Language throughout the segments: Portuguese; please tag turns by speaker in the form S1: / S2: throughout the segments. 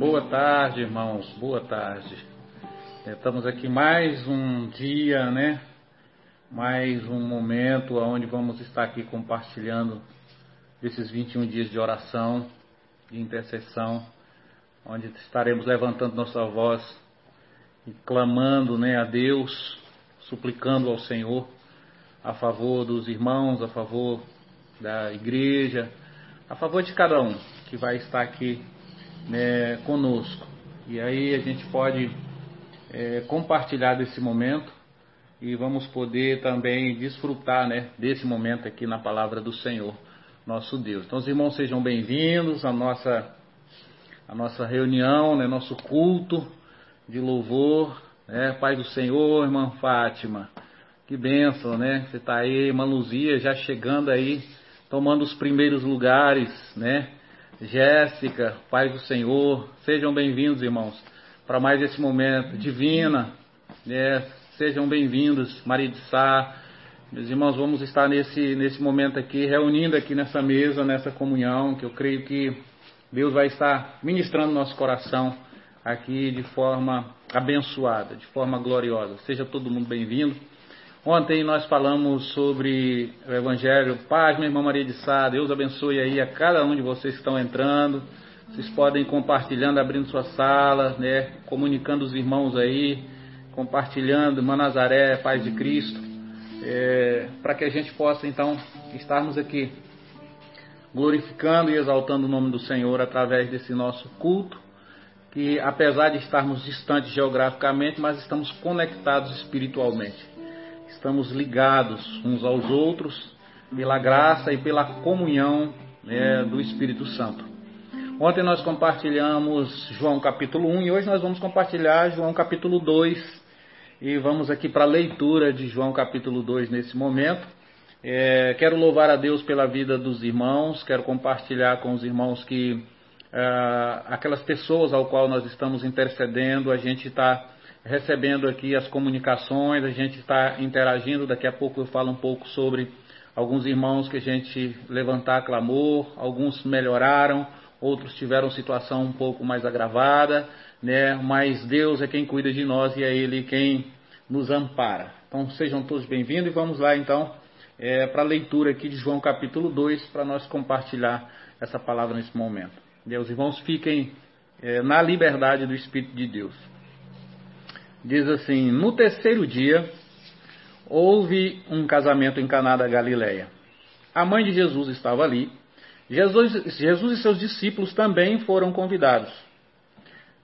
S1: Boa tarde, irmãos. Boa tarde. Estamos aqui mais um dia, né? Mais um momento onde vamos estar aqui compartilhando desses 21 dias de oração, de intercessão, onde estaremos levantando nossa voz e clamando, né, a Deus, suplicando ao Senhor a favor dos irmãos, a favor da igreja, a favor de cada um que vai estar aqui né, conosco. E aí a gente pode é, compartilhar desse momento e vamos poder também desfrutar né, desse momento aqui na palavra do Senhor, nosso Deus. Então, os irmãos sejam bem-vindos à nossa, à nossa reunião, né, nosso culto de louvor. Né, Pai do Senhor, irmã Fátima, que bênção, né? Você está aí, irmã Luzia, já chegando aí, tomando os primeiros lugares, né? Jéssica, Pai do Senhor, sejam bem-vindos, irmãos, para mais esse momento. Divina, né? sejam bem-vindos, Maria de Sá. Meus irmãos, vamos estar nesse, nesse momento aqui, reunindo aqui nessa mesa, nessa comunhão, que eu creio que Deus vai estar ministrando nosso coração aqui de forma abençoada, de forma gloriosa. Seja todo mundo bem-vindo. Ontem nós falamos sobre o Evangelho. Paz, minha irmã Maria de Sá, Deus abençoe aí a cada um de vocês que estão entrando. Vocês podem compartilhando, abrindo sua sala, né, comunicando os irmãos aí, compartilhando, irmã Nazaré, paz de Cristo, é, para que a gente possa então estarmos aqui glorificando e exaltando o nome do Senhor através desse nosso culto, que apesar de estarmos distantes geograficamente, mas estamos conectados espiritualmente estamos ligados uns aos outros pela graça e pela comunhão né, do Espírito Santo. Ontem nós compartilhamos João capítulo 1 e hoje nós vamos compartilhar João capítulo 2 e vamos aqui para a leitura de João capítulo 2 nesse momento. É, quero louvar a Deus pela vida dos irmãos, quero compartilhar com os irmãos que ah, aquelas pessoas ao qual nós estamos intercedendo, a gente está recebendo aqui as comunicações, a gente está interagindo. Daqui a pouco eu falo um pouco sobre alguns irmãos que a gente levantar clamor, alguns melhoraram, outros tiveram situação um pouco mais agravada, né? Mas Deus é quem cuida de nós e é Ele quem nos ampara. Então sejam todos bem-vindos e vamos lá então é, para a leitura aqui de João capítulo 2 para nós compartilhar essa palavra nesse momento. Deus, irmãos, fiquem é, na liberdade do Espírito de Deus diz assim: No terceiro dia, houve um casamento em Caná da Galileia. A mãe de Jesus estava ali. Jesus, Jesus e seus discípulos também foram convidados.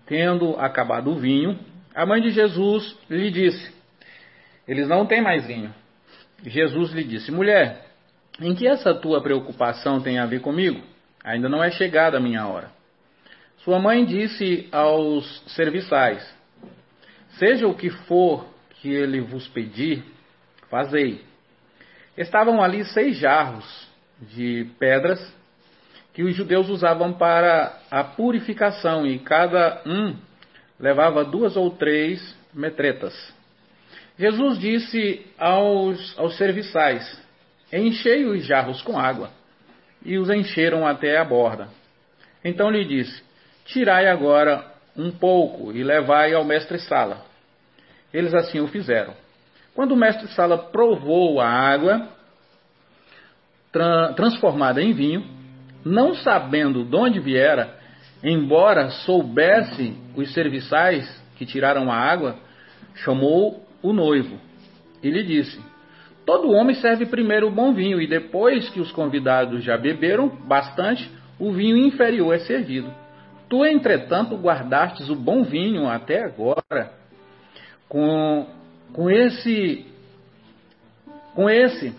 S1: Tendo acabado o vinho, a mãe de Jesus lhe disse: Eles não têm mais vinho. Jesus lhe disse: Mulher, em que essa tua preocupação tem a ver comigo? Ainda não é chegada a minha hora. Sua mãe disse aos serviçais: Seja o que for que ele vos pedir, fazei. Estavam ali seis jarros de pedras que os judeus usavam para a purificação, e cada um levava duas ou três metretas. Jesus disse aos, aos serviçais: Enchei os jarros com água. E os encheram até a borda. Então lhe disse: Tirai agora um pouco e levai ao mestre-sala. Eles assim o fizeram. Quando o mestre-sala provou a água tra transformada em vinho, não sabendo de onde viera, embora soubesse os serviçais que tiraram a água, chamou o noivo e lhe disse: Todo homem serve primeiro o bom vinho, e depois que os convidados já beberam bastante, o vinho inferior é servido. Tu, entretanto, guardastes o bom vinho até agora. Com, com esse com esse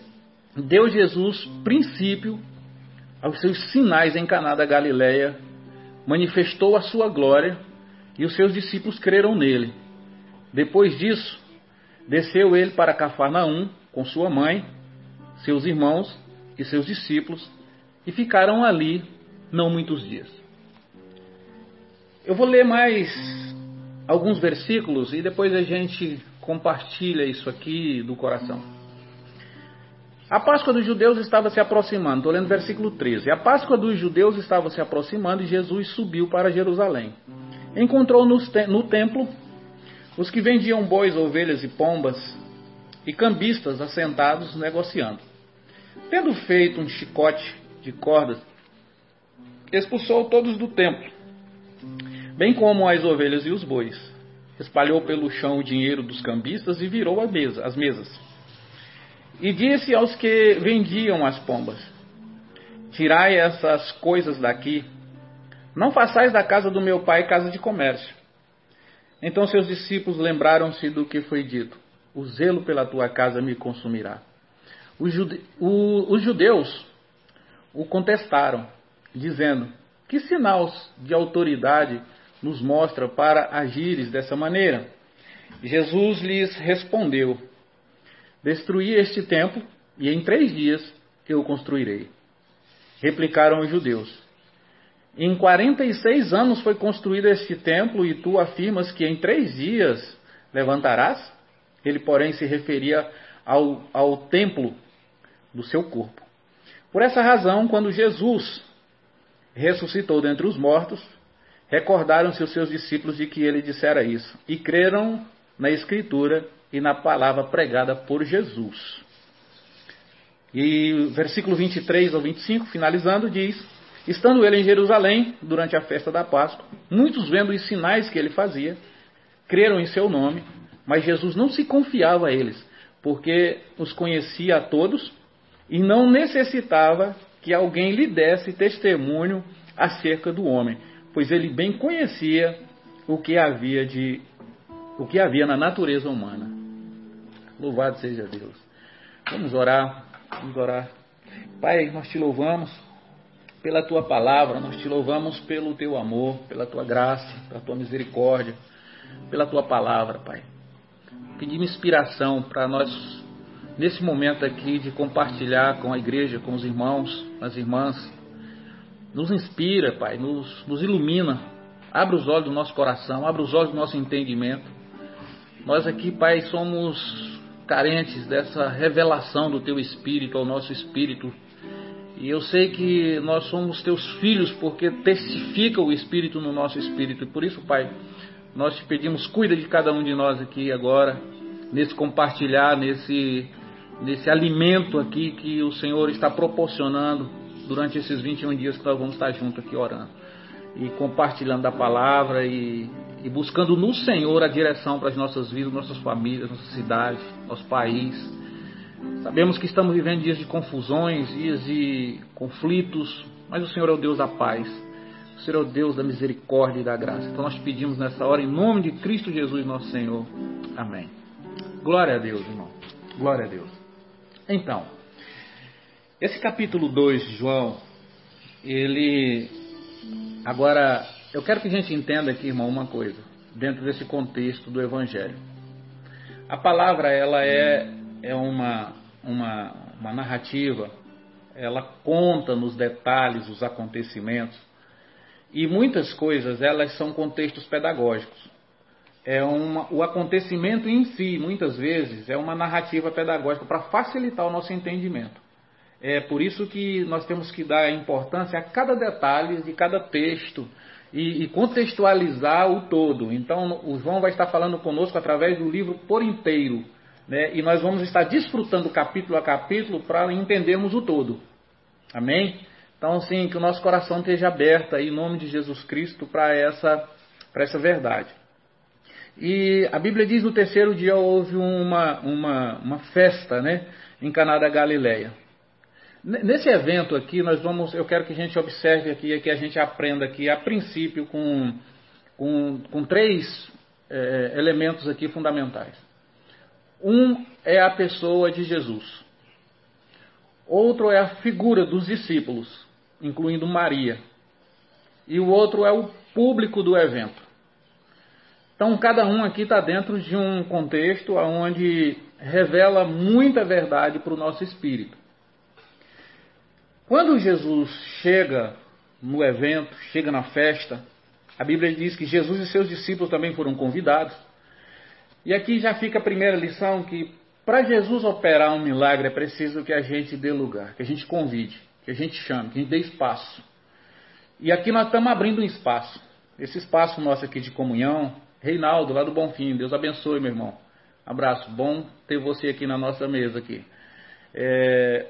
S1: deu Jesus princípio aos seus sinais em Caná da Galileia, manifestou a sua glória e os seus discípulos creram nele. Depois disso, desceu ele para Cafarnaum com sua mãe, seus irmãos e seus discípulos e ficaram ali não muitos dias. Eu vou ler mais alguns versículos e depois a gente compartilha isso aqui do coração. A Páscoa dos judeus estava se aproximando, estou lendo versículo 13. A Páscoa dos judeus estava se aproximando e Jesus subiu para Jerusalém. encontrou no templo os que vendiam bois, ovelhas e pombas e cambistas assentados negociando. Tendo feito um chicote de cordas, expulsou todos do templo, bem como as ovelhas e os bois. Espalhou pelo chão o dinheiro dos cambistas e virou mesa, as mesas. E disse aos que vendiam as pombas: Tirai essas coisas daqui, não façais da casa do meu pai casa de comércio. Então seus discípulos lembraram-se do que foi dito: O zelo pela tua casa me consumirá. Os, jude... o... os judeus o contestaram, dizendo: Que sinal de autoridade nos mostra para agires dessa maneira? Jesus lhes respondeu: Destruí este templo e em três dias eu o construirei. Replicaram os judeus: Em quarenta e seis anos foi construído este templo e tu afirmas que em três dias levantarás? Ele, porém, se referia ao, ao templo do seu corpo. Por essa razão, quando Jesus ressuscitou dentre os mortos, recordaram-se os seus discípulos de que ele dissera isso e creram na Escritura e na palavra pregada por Jesus. E versículo 23 ao 25, finalizando, diz: Estando ele em Jerusalém durante a festa da Páscoa, muitos vendo os sinais que ele fazia, creram em seu nome, mas Jesus não se confiava a eles, porque os conhecia a todos e não necessitava que alguém lhe desse testemunho acerca do homem, pois ele bem conhecia o que havia de o que havia na natureza humana. Louvado seja Deus. Vamos orar, vamos orar. Pai, nós te louvamos pela tua palavra, nós te louvamos pelo teu amor, pela tua graça, pela tua misericórdia, pela tua palavra, Pai. Pedimos inspiração para nós nesse momento aqui de compartilhar com a igreja, com os irmãos, as irmãs. Nos inspira, Pai, nos, nos ilumina. Abre os olhos do nosso coração, abre os olhos do nosso entendimento. Nós aqui, Pai, somos carentes dessa revelação do Teu Espírito ao nosso espírito. E eu sei que nós somos Teus filhos porque testifica o Espírito no nosso espírito. E por isso, Pai, nós te pedimos, cuida de cada um de nós aqui agora, nesse compartilhar, nesse nesse alimento aqui que o Senhor está proporcionando durante esses 21 dias que nós vamos estar juntos aqui orando e compartilhando a palavra e, e buscando no Senhor a direção para as nossas vidas, nossas famílias, nossa cidade, nosso país. Sabemos que estamos vivendo dias de confusões, dias de conflitos, mas o Senhor é o Deus da paz. O Senhor é o Deus da misericórdia e da graça. Então nós pedimos nessa hora, em nome de Cristo Jesus, nosso Senhor. Amém. Glória a Deus, irmão. Glória a Deus. Então, esse capítulo 2 de João, ele. Agora, eu quero que a gente entenda aqui, irmão, uma coisa, dentro desse contexto do Evangelho. A palavra, ela é, é uma, uma, uma narrativa, ela conta nos detalhes os acontecimentos, e muitas coisas, elas são contextos pedagógicos é uma, o acontecimento em si, muitas vezes, é uma narrativa pedagógica para facilitar o nosso entendimento. É por isso que nós temos que dar importância a cada detalhe de cada texto e, e contextualizar o todo. Então, o João vai estar falando conosco através do livro por inteiro. Né? E nós vamos estar desfrutando capítulo a capítulo para entendermos o todo. Amém? Então, sim, que o nosso coração esteja aberto aí, em nome de Jesus Cristo para essa, essa verdade. E a Bíblia diz no terceiro dia houve uma, uma, uma festa né, em Caná da Galileia. Nesse evento aqui, nós vamos, eu quero que a gente observe aqui, que a gente aprenda aqui, a princípio, com, com, com três é, elementos aqui fundamentais. Um é a pessoa de Jesus. Outro é a figura dos discípulos, incluindo Maria. E o outro é o público do evento. Então, cada um aqui está dentro de um contexto onde revela muita verdade para o nosso espírito. Quando Jesus chega no evento, chega na festa, a Bíblia diz que Jesus e seus discípulos também foram convidados. E aqui já fica a primeira lição que para Jesus operar um milagre é preciso que a gente dê lugar, que a gente convide, que a gente chame, que a gente dê espaço. E aqui nós estamos abrindo um espaço. esse espaço nosso aqui de comunhão. Reinaldo, lá do Bonfim, Deus abençoe, meu irmão. Abraço, bom ter você aqui na nossa mesa aqui. É,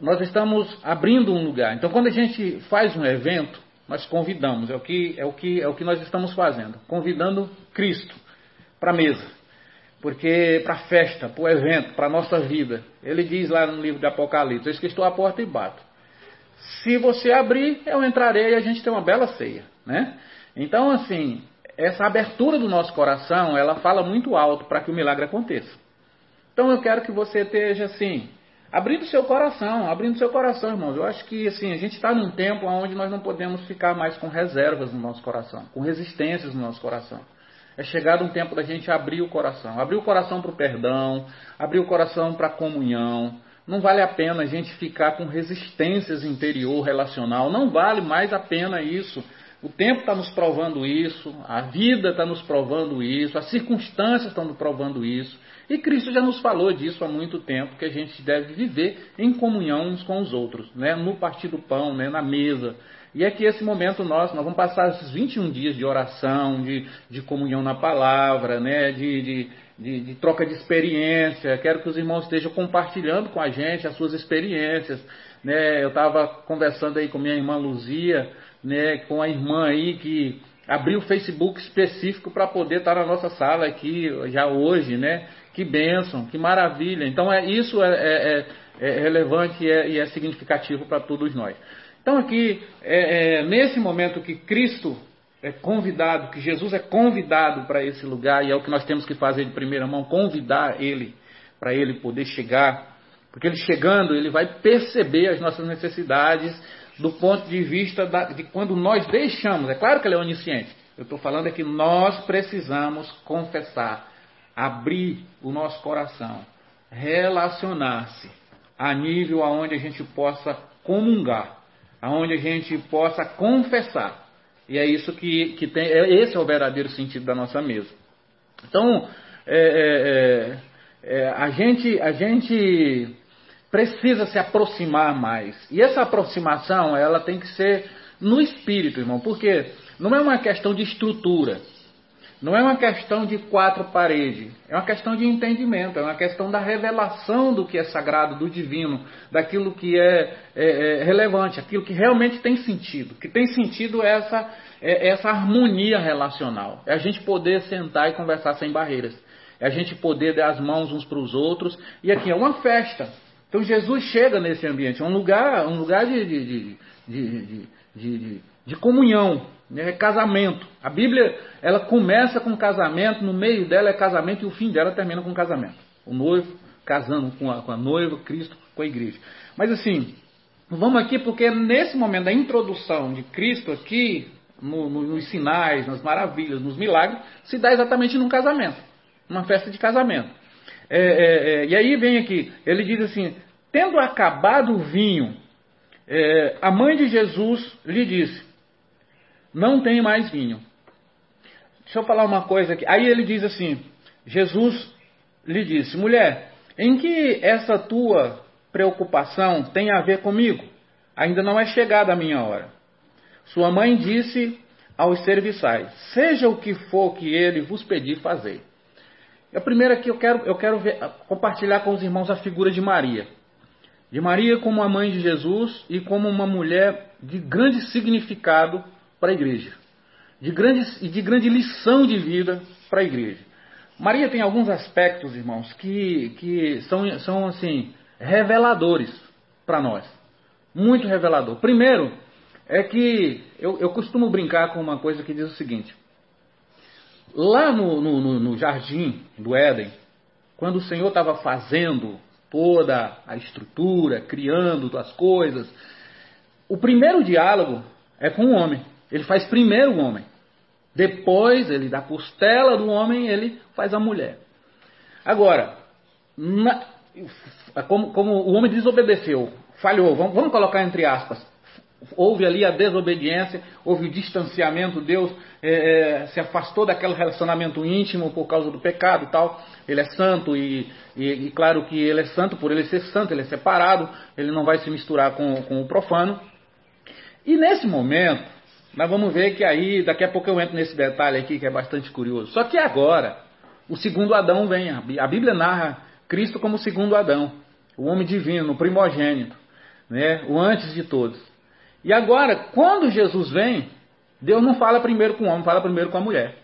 S1: nós estamos abrindo um lugar. Então, quando a gente faz um evento, nós convidamos. É o que é o que é o que nós estamos fazendo, convidando Cristo para a mesa, porque para a festa, para o evento, para a nossa vida. Ele diz lá no livro de Apocalipse: "Eis que estou à porta e bato. Se você abrir, eu entrarei e a gente tem uma bela ceia, né? Então, assim, essa abertura do nosso coração, ela fala muito alto para que o milagre aconteça. Então, eu quero que você esteja assim, abrindo seu coração, abrindo seu coração, irmãos. Eu acho que assim, a gente está num tempo onde nós não podemos ficar mais com reservas no nosso coração, com resistências no nosso coração. É chegado um tempo da gente abrir o coração, abrir o coração para o perdão, abrir o coração para a comunhão. Não vale a pena a gente ficar com resistências interior relacional, não vale mais a pena isso. O tempo está nos provando isso, a vida está nos provando isso, as circunstâncias estão nos provando isso. E Cristo já nos falou disso há muito tempo, que a gente deve viver em comunhão uns com os outros, né? no partir do pão, né? na mesa. E é que esse momento nós, nós vamos passar esses 21 dias de oração, de, de comunhão na palavra, né? de, de, de, de troca de experiência. Quero que os irmãos estejam compartilhando com a gente as suas experiências. Né? Eu estava conversando aí com minha irmã Luzia, né? com a irmã aí que abriu o Facebook específico para poder estar na nossa sala aqui já hoje, né? Que bênção, que maravilha. Então é isso é, é, é, é relevante e é, e é significativo para todos nós. Então aqui é, é, nesse momento que Cristo é convidado, que Jesus é convidado para esse lugar e é o que nós temos que fazer de primeira mão, convidar Ele para Ele poder chegar, porque Ele chegando ele vai perceber as nossas necessidades do ponto de vista da, de quando nós deixamos. É claro que Ele é onisciente. Eu estou falando é que nós precisamos confessar abrir o nosso coração, relacionar-se a nível aonde a gente possa comungar, aonde a gente possa confessar. E é isso que, que tem, é, esse é o verdadeiro sentido da nossa mesa. Então, é, é, é, é a, gente, a gente precisa se aproximar mais. E essa aproximação, ela tem que ser no espírito, irmão, porque não é uma questão de estrutura. Não é uma questão de quatro paredes, é uma questão de entendimento, é uma questão da revelação do que é sagrado, do divino, daquilo que é, é, é relevante, aquilo que realmente tem sentido. que tem sentido é essa, é essa harmonia relacional. É a gente poder sentar e conversar sem barreiras. É a gente poder dar as mãos uns para os outros. E aqui é uma festa. Então Jesus chega nesse ambiente, é um lugar, um lugar de, de, de, de, de comunhão, é casamento. A Bíblia, ela começa com casamento, no meio dela é casamento e o fim dela termina com casamento. O noivo casando com a, com a noiva, Cristo com a igreja. Mas assim, vamos aqui porque nesse momento da introdução de Cristo aqui, no, no, nos sinais, nas maravilhas, nos milagres, se dá exatamente num casamento, numa festa de casamento. É, é, é, e aí vem aqui, ele diz assim: tendo acabado o vinho, é, a mãe de Jesus lhe disse: não tem mais vinho. Deixa eu falar uma coisa aqui. Aí ele diz assim: Jesus lhe disse, mulher, em que essa tua preocupação tem a ver comigo? Ainda não é chegada a minha hora. Sua mãe disse aos serviçais: Seja o que for que ele vos pedir, fazer. A primeira que eu quero, eu quero ver, compartilhar com os irmãos a figura de Maria. De Maria como a mãe de Jesus e como uma mulher de grande significado para a igreja, de grande, e de grande lição de vida para a igreja. Maria tem alguns aspectos, irmãos, que, que são, são assim reveladores para nós. Muito revelador. Primeiro, é que eu, eu, costumo brincar com uma coisa que diz o seguinte: lá no, no, no jardim do Éden, quando o Senhor estava fazendo toda a estrutura, criando as coisas, o primeiro diálogo é com o homem. Ele faz primeiro o homem. Depois, ele da costela do homem, ele faz a mulher. Agora, na, como, como, o homem desobedeceu, falhou, vamos, vamos, colocar entre aspas. Houve ali a desobediência, houve o distanciamento, Deus é, é, se afastou daquele relacionamento íntimo por causa do pecado e tal. Ele é santo e, e, e, claro que ele é santo por ele ser santo, ele é separado, ele não vai se misturar com, com o profano. E nesse momento, nós vamos ver que aí, daqui a pouco eu entro nesse detalhe aqui que é bastante curioso. Só que agora, o segundo Adão vem. A Bíblia narra Cristo como o segundo Adão, o homem divino, o primogênito, né? o antes de todos. E agora, quando Jesus vem, Deus não fala primeiro com o homem, fala primeiro com a mulher.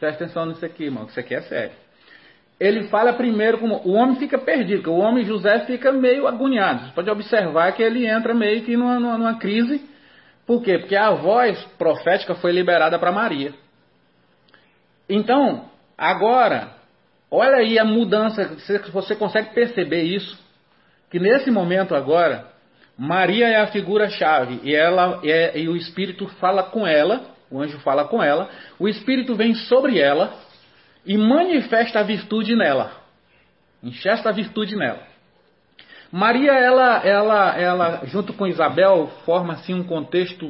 S1: Presta atenção nisso aqui, irmão, que isso aqui é sério. Ele fala primeiro com o homem fica perdido, o homem José fica meio agoniado. Você pode observar que ele entra meio que numa, numa, numa crise. Por quê? Porque a voz profética foi liberada para Maria. Então, agora, olha aí a mudança, você consegue perceber isso? Que nesse momento agora, Maria é a figura-chave e, ela é, e o Espírito fala com ela, o anjo fala com ela, o Espírito vem sobre ela e manifesta a virtude nela. Enxesta a virtude nela. Maria, ela, ela, ela, junto com Isabel, forma assim um contexto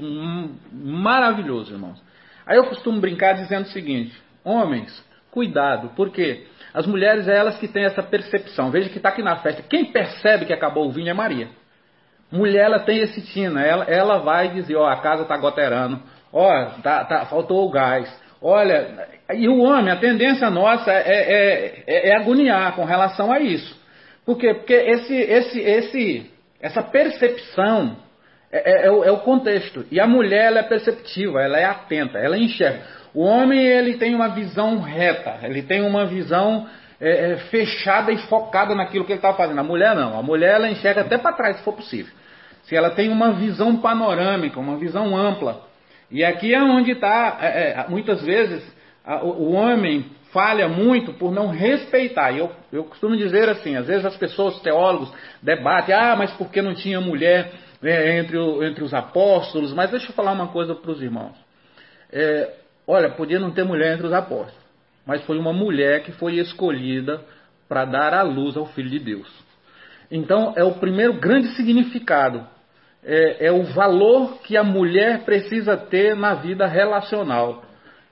S1: maravilhoso, irmãos. Aí eu costumo brincar dizendo o seguinte: homens, cuidado, porque as mulheres é elas que têm essa percepção. Veja que está aqui na festa. Quem percebe que acabou o vinho é Maria. Mulher, ela tem esse tino, ela, ela vai dizer, ó, a casa está goterando, ó, tá, tá, faltou o gás, olha, e o homem, a tendência nossa é, é, é, é agoniar com relação a isso. Por quê? Porque esse, esse, esse, essa percepção é, é, é, é, o, contexto. E a mulher ela é perceptiva, ela é atenta, ela enxerga. O homem ele tem uma visão reta, ele tem uma visão é, é, fechada e focada naquilo que ele está fazendo. A mulher não. A mulher ela enxerga até para trás, se for possível. Se ela tem uma visão panorâmica, uma visão ampla. E aqui é onde está, é, é, muitas vezes, a, o, o, homem falha muito por não respeitar. Eu, eu costumo dizer assim, às vezes as pessoas, os teólogos, debatem, ah, mas por que não tinha mulher é, entre, o, entre os apóstolos? Mas deixa eu falar uma coisa para os irmãos. É, olha, podia não ter mulher entre os apóstolos mas foi uma mulher que foi escolhida para dar a luz ao Filho de Deus. Então, é o primeiro grande significado, é, é o valor que a mulher precisa ter na vida relacional,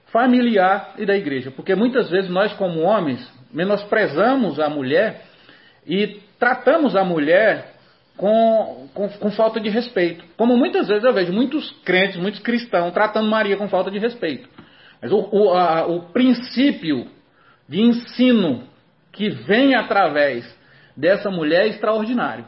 S1: familiar e da igreja. Porque muitas vezes nós, como homens, menosprezamos a mulher e tratamos a mulher com, com, com, falta de respeito. Como muitas vezes eu vejo muitos crentes, muitos cristãos tratando Maria com falta de respeito. Mas o, o, a, o princípio de ensino que vem através dessa mulher é extraordinário.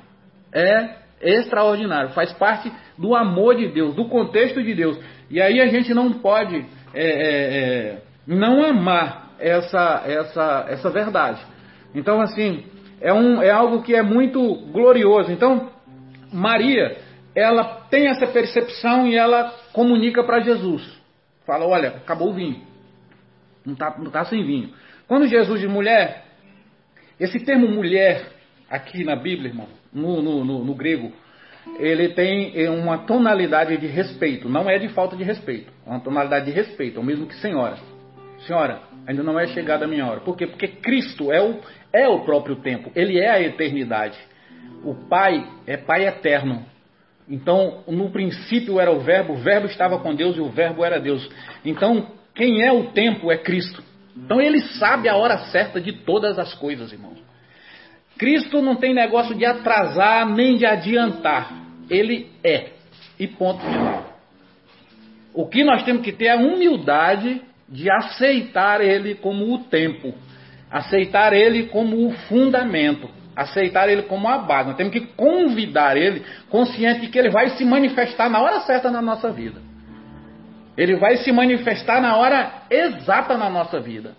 S1: É extraordinário. Faz parte do amor de Deus, do contexto de Deus. E aí a gente não pode é, é, é, não amar essa, essa, essa verdade. Então, assim, é, um, é algo que é muito glorioso. Então, Maria, ela tem essa percepção e ela comunica para Jesus. Fala, olha, acabou o vinho. Não está não tá sem vinho. Quando Jesus diz mulher, esse termo mulher, aqui na Bíblia, irmão, no, no, no, no grego, ele tem uma tonalidade de respeito, não é de falta de respeito, é uma tonalidade de respeito, é o mesmo que senhora. Senhora, ainda não é chegada a minha hora. Por quê? Porque Cristo é o, é o próprio tempo, ele é a eternidade. O Pai é Pai eterno. Então, no princípio era o Verbo, o Verbo estava com Deus e o Verbo era Deus. Então, quem é o tempo é Cristo. Então, ele sabe a hora certa de todas as coisas, irmãos. Cristo não tem negócio de atrasar nem de adiantar. Ele é. E ponto final. O que nós temos que ter é a humildade de aceitar ele como o tempo, aceitar ele como o fundamento aceitar ele como uma base. Nós temos que convidar ele, consciente de que ele vai se manifestar na hora certa na nossa vida. Ele vai se manifestar na hora exata na nossa vida.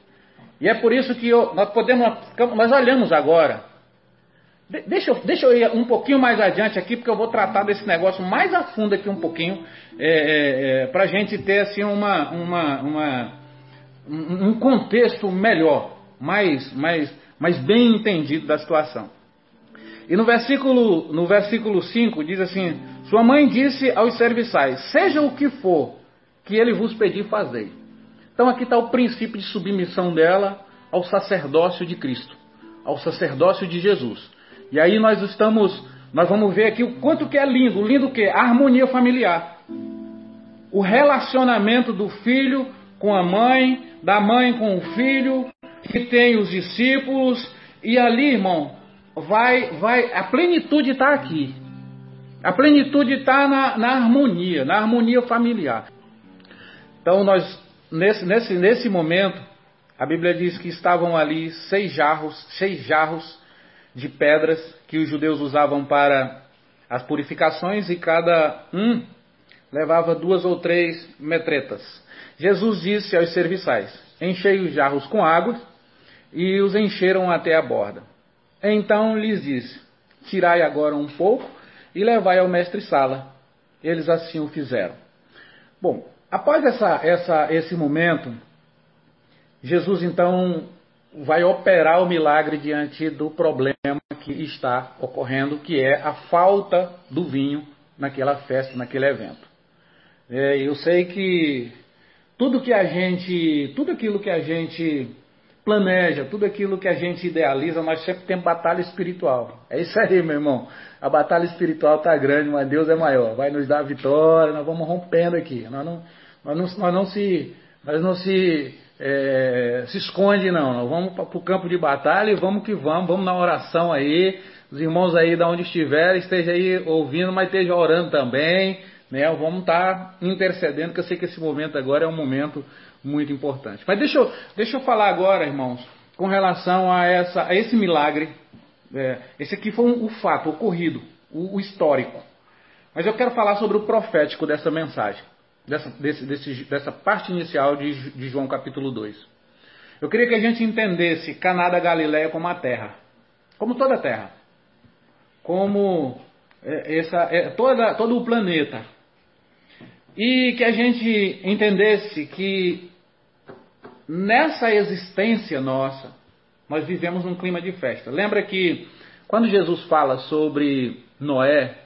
S1: E é por isso que eu, nós podemos, nós olhamos agora. deixa, eu, deixa eu ir um pouquinho mais adiante aqui, porque eu vou tratar desse negócio mais a fundo aqui um pouquinho, é, é, é, para a gente ter assim uma, uma, uma, um contexto melhor, mais, mais, mas bem entendido da situação. E no versículo, no versículo 5 diz assim: Sua mãe disse aos serviçais: Seja o que for que ele vos pedir, fazei. Então aqui está o princípio de submissão dela ao sacerdócio de Cristo, ao sacerdócio de Jesus. E aí nós estamos, nós vamos ver aqui o quanto que é lindo, lindo que a harmonia familiar. O relacionamento do filho com a mãe, da mãe com o filho, que tem os discípulos, e ali, irmão, vai, vai, a plenitude está aqui. A plenitude está na, na, harmonia, na harmonia familiar. Então, nós, nesse, nesse, nesse momento, a Bíblia diz que estavam ali seis jarros, seis jarros de pedras que os judeus usavam para as purificações e cada um levava duas ou três metretas. Jesus disse aos serviçais: Enchei os jarros com água e os encheram até a borda. Então lhes disse: Tirai agora um pouco e levai ao mestre-sala. Eles assim o fizeram. Bom, após essa, essa, esse momento, Jesus então vai operar o milagre diante do problema que está ocorrendo, que é a falta do vinho naquela festa, naquele evento. É, eu sei que tudo que a gente, tudo aquilo que a gente planeja, tudo aquilo que a gente idealiza, nós sempre temos batalha espiritual. É isso aí, meu irmão. A batalha espiritual está grande, mas Deus é maior. Vai nos dar a vitória, nós vamos rompendo aqui. Nós não, nós não, nós não se, nós não se, é, se esconde não. Nós vamos para o campo de batalha e vamos que vamos. Vamos na oração aí. Os irmãos aí, da onde estiverem, esteja aí ouvindo, mas esteja orando também. Né? Vamos estar tá intercedendo, que eu sei que esse momento agora é um momento muito importante. Mas deixa eu, deixa eu falar agora, irmãos, com relação a, essa, a esse milagre. É, esse aqui foi um, o fato ocorrido, o, o, histórico. Mas eu quero falar sobre o profético dessa mensagem, dessa, desse, desse, dessa parte inicial de, de João capítulo 2. Eu queria que a gente entendesse Caná da Galileia como a terra, como toda a terra, como é, essa, é, toda, todo o planeta, e que a gente entendesse que nessa existência nossa, nós vivemos num clima de festa. Lembra que quando Jesus fala sobre Noé,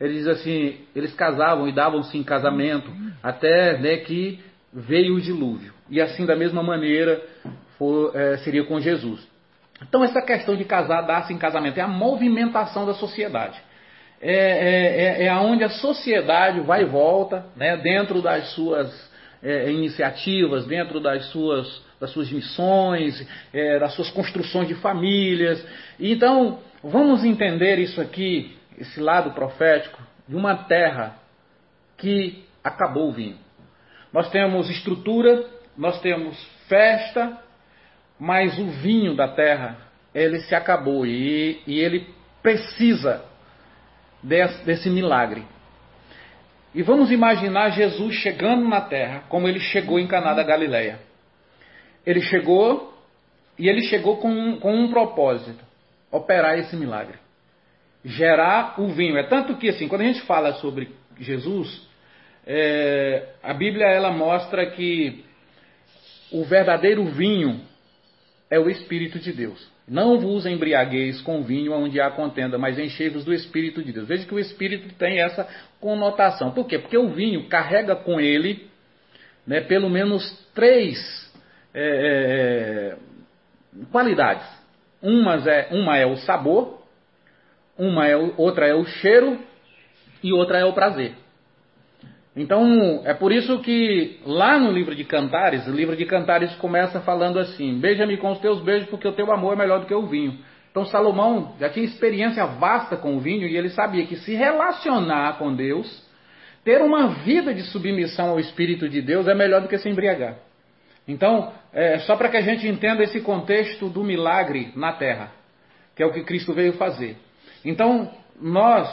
S1: ele diz assim: eles casavam e davam-se em casamento até né, que veio o dilúvio. E assim, da mesma maneira, for, é, seria com Jesus. Então, essa questão de casar, dar-se em casamento, é a movimentação da sociedade é, é, é, é onde a sociedade vai e volta, né, dentro das suas é, iniciativas, dentro das suas, das suas missões, é, das suas construções de famílias. Então, vamos entender isso aqui, esse lado profético, de uma terra que acabou o vinho. Nós temos estrutura, nós temos festa, mas o vinho da terra, ele se acabou e, e ele precisa desse, desse milagre. E vamos imaginar Jesus chegando na terra, como ele chegou em Caná da Galileia. Ele chegou e ele chegou com um, com um propósito: operar esse milagre, gerar o vinho. É tanto que assim, quando a gente fala sobre Jesus, é, a Bíblia ela mostra que o verdadeiro vinho é o Espírito de Deus. Não vos embriagueis com vinho onde há contenda, mas enchei-vos do Espírito de Deus. Veja que o Espírito tem essa conotação. Por quê? Porque o vinho carrega com ele né, pelo menos três é, é, qualidades. Umas é, uma é o sabor, uma é, outra é o cheiro e outra é o prazer. Então, é por isso que lá no livro de Cantares, o livro de Cantares começa falando assim: Beija-me com os teus beijos, porque o teu amor é melhor do que o vinho. Então, Salomão já tinha experiência vasta com o vinho e ele sabia que se relacionar com Deus, ter uma vida de submissão ao Espírito de Deus é melhor do que se embriagar. Então, é, só para que a gente entenda esse contexto do milagre na terra, que é o que Cristo veio fazer. Então, nós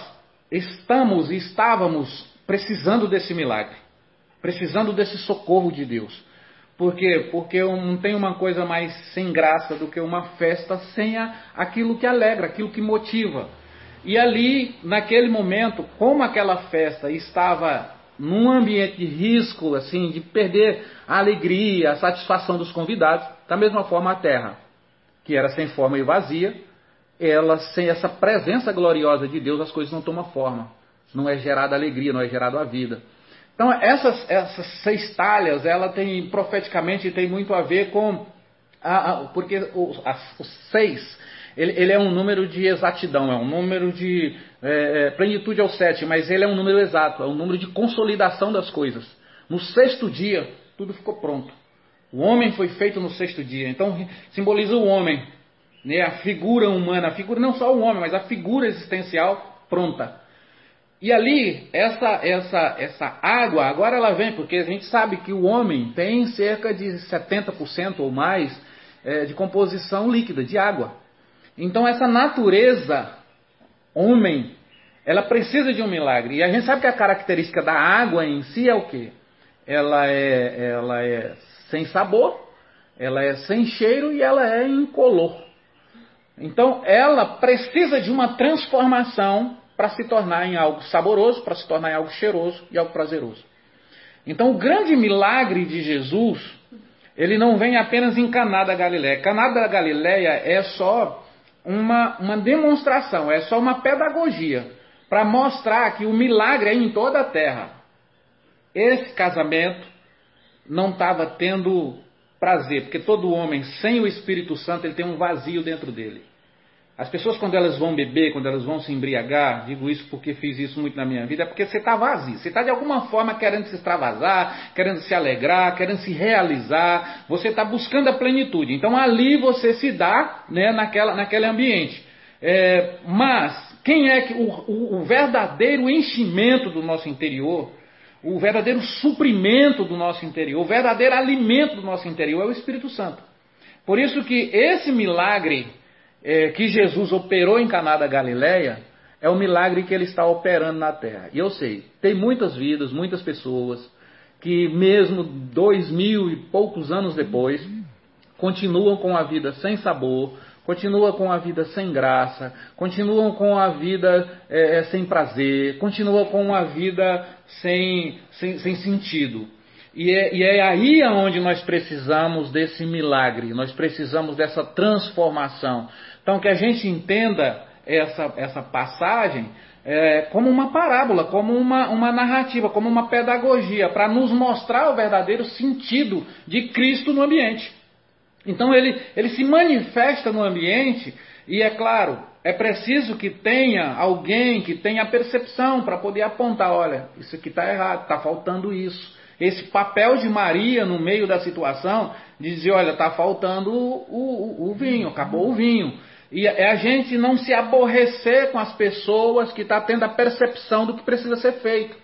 S1: estamos e estávamos precisando desse milagre, precisando desse socorro de Deus. Por quê? Porque não tem uma coisa mais sem graça do que uma festa sem a, aquilo que alegra, aquilo que motiva. E ali, naquele momento, como aquela festa estava num ambiente de risco, assim, de perder a alegria, a satisfação dos convidados, da mesma forma a terra, que era sem forma e vazia, ela sem essa presença gloriosa de Deus, as coisas não tomam forma não é gerada alegria, não é gerado a vida. Então essas, essas seis talhas, ela tem profeticamente tem muito a ver com a, a, porque o, as, os seis ele, ele, é um número de exatidão, é um número de é, é, plenitude ao sete, mas ele é um número exato, é um número de consolidação das coisas. No sexto dia, tudo ficou pronto. O homem foi feito no sexto dia, então simboliza o homem, né, a figura humana, a figura não só o homem, mas a figura existencial pronta. E ali, essa, essa, essa água, agora ela vem, porque a gente sabe que o homem tem cerca de 70% ou mais é, de composição líquida, de água. Então, essa natureza, homem, ela precisa de um milagre. E a gente sabe que a característica da água em si é o quê? Ela é, ela é sem sabor, ela é sem cheiro e ela é incolor. Então, ela precisa de uma transformação para se tornar em algo saboroso, para se tornar em algo cheiroso e algo prazeroso. Então, o grande milagre de Jesus, ele não vem apenas em Caná da Galileia. Caná da Galileia é só uma, uma demonstração, é só uma pedagogia para mostrar que o milagre é em toda a terra. Esse casamento não estava tendo prazer, porque todo homem sem o Espírito Santo ele tem um vazio dentro dele. As pessoas, quando elas vão beber, quando elas vão se embriagar, digo isso porque fiz isso muito na minha vida, é porque você está vazio. Você está de alguma forma querendo se extravasar, querendo se alegrar, querendo se realizar. Você está buscando a plenitude. Então ali você se dá né, naquela, naquele ambiente. É, mas quem é que o, o, o verdadeiro enchimento do nosso interior, o verdadeiro suprimento do nosso interior, o verdadeiro alimento do nosso interior é o Espírito Santo. Por isso que esse milagre é, que Jesus operou em Caná da Galileia é o milagre que ele está operando na terra. E eu sei, tem muitas vidas, muitas pessoas que mesmo dois mil e poucos anos depois continuam com a vida sem sabor, continuam com a vida sem graça, continuam com a vida é, é sem prazer, continuam com a vida sem, sem, sem sentido. E é, e é aí onde nós precisamos desse milagre, nós precisamos dessa transformação. Então, que a gente entenda essa, essa passagem é, como uma parábola, como uma, uma narrativa, como uma pedagogia, para nos mostrar o verdadeiro sentido de Cristo no ambiente. Então, ele, ele se manifesta no ambiente, e é claro, é preciso que tenha alguém que tenha percepção para poder apontar: olha, isso aqui está errado, está faltando isso. Esse papel de Maria no meio da situação, de dizer: olha, está faltando o, o, o vinho, acabou o vinho. E é a gente não se aborrecer com as pessoas que está tendo a percepção do que precisa ser feito.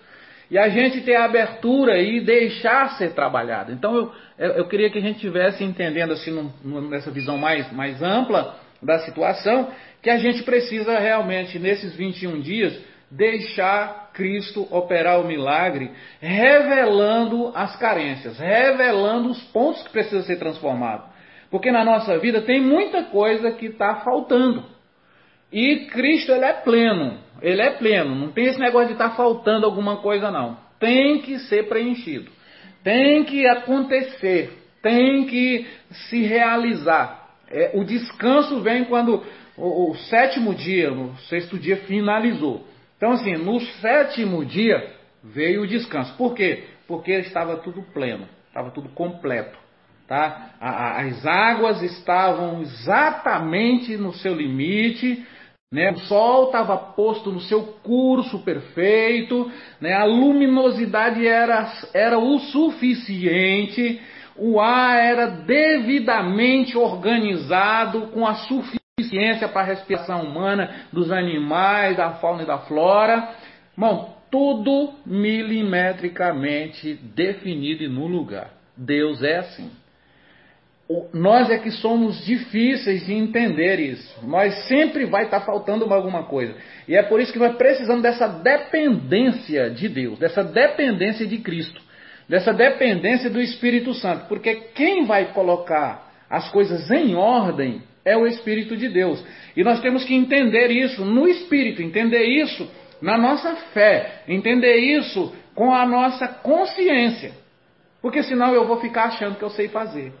S1: E a gente ter a abertura e deixar ser trabalhado. Então eu, eu queria que a gente tivesse entendendo assim nessa visão mais, mais ampla da situação, que a gente precisa realmente, nesses 21 dias, deixar Cristo operar o milagre, revelando as carências, revelando os pontos que precisam ser transformados. Porque na nossa vida tem muita coisa que está faltando. E Cristo ele é pleno, ele é pleno. Não tem esse negócio de estar tá faltando alguma coisa não. Tem que ser preenchido, tem que acontecer, tem que se realizar. É, o descanso vem quando o, o sétimo dia, no sexto dia finalizou. Então assim, no sétimo dia veio o descanso. Por quê? Porque estava tudo pleno, estava tudo completo. Tá? As águas estavam exatamente no seu limite, né? o sol estava posto no seu curso perfeito, né? a luminosidade era, era o suficiente, o ar era devidamente organizado com a suficiência para a respiração humana dos animais, da fauna e da flora. Bom, tudo milimetricamente definido e no lugar. Deus é assim nós é que somos difíceis de entender isso. Nós sempre vai estar faltando alguma coisa. E é por isso que nós precisamos dessa dependência de Deus, dessa dependência de Cristo, dessa dependência do Espírito Santo. Porque quem vai colocar as coisas em ordem é o Espírito de Deus. E nós temos que entender isso no Espírito, entender isso na nossa fé, entender isso com a nossa consciência. Porque senão eu vou ficar achando que eu sei fazer.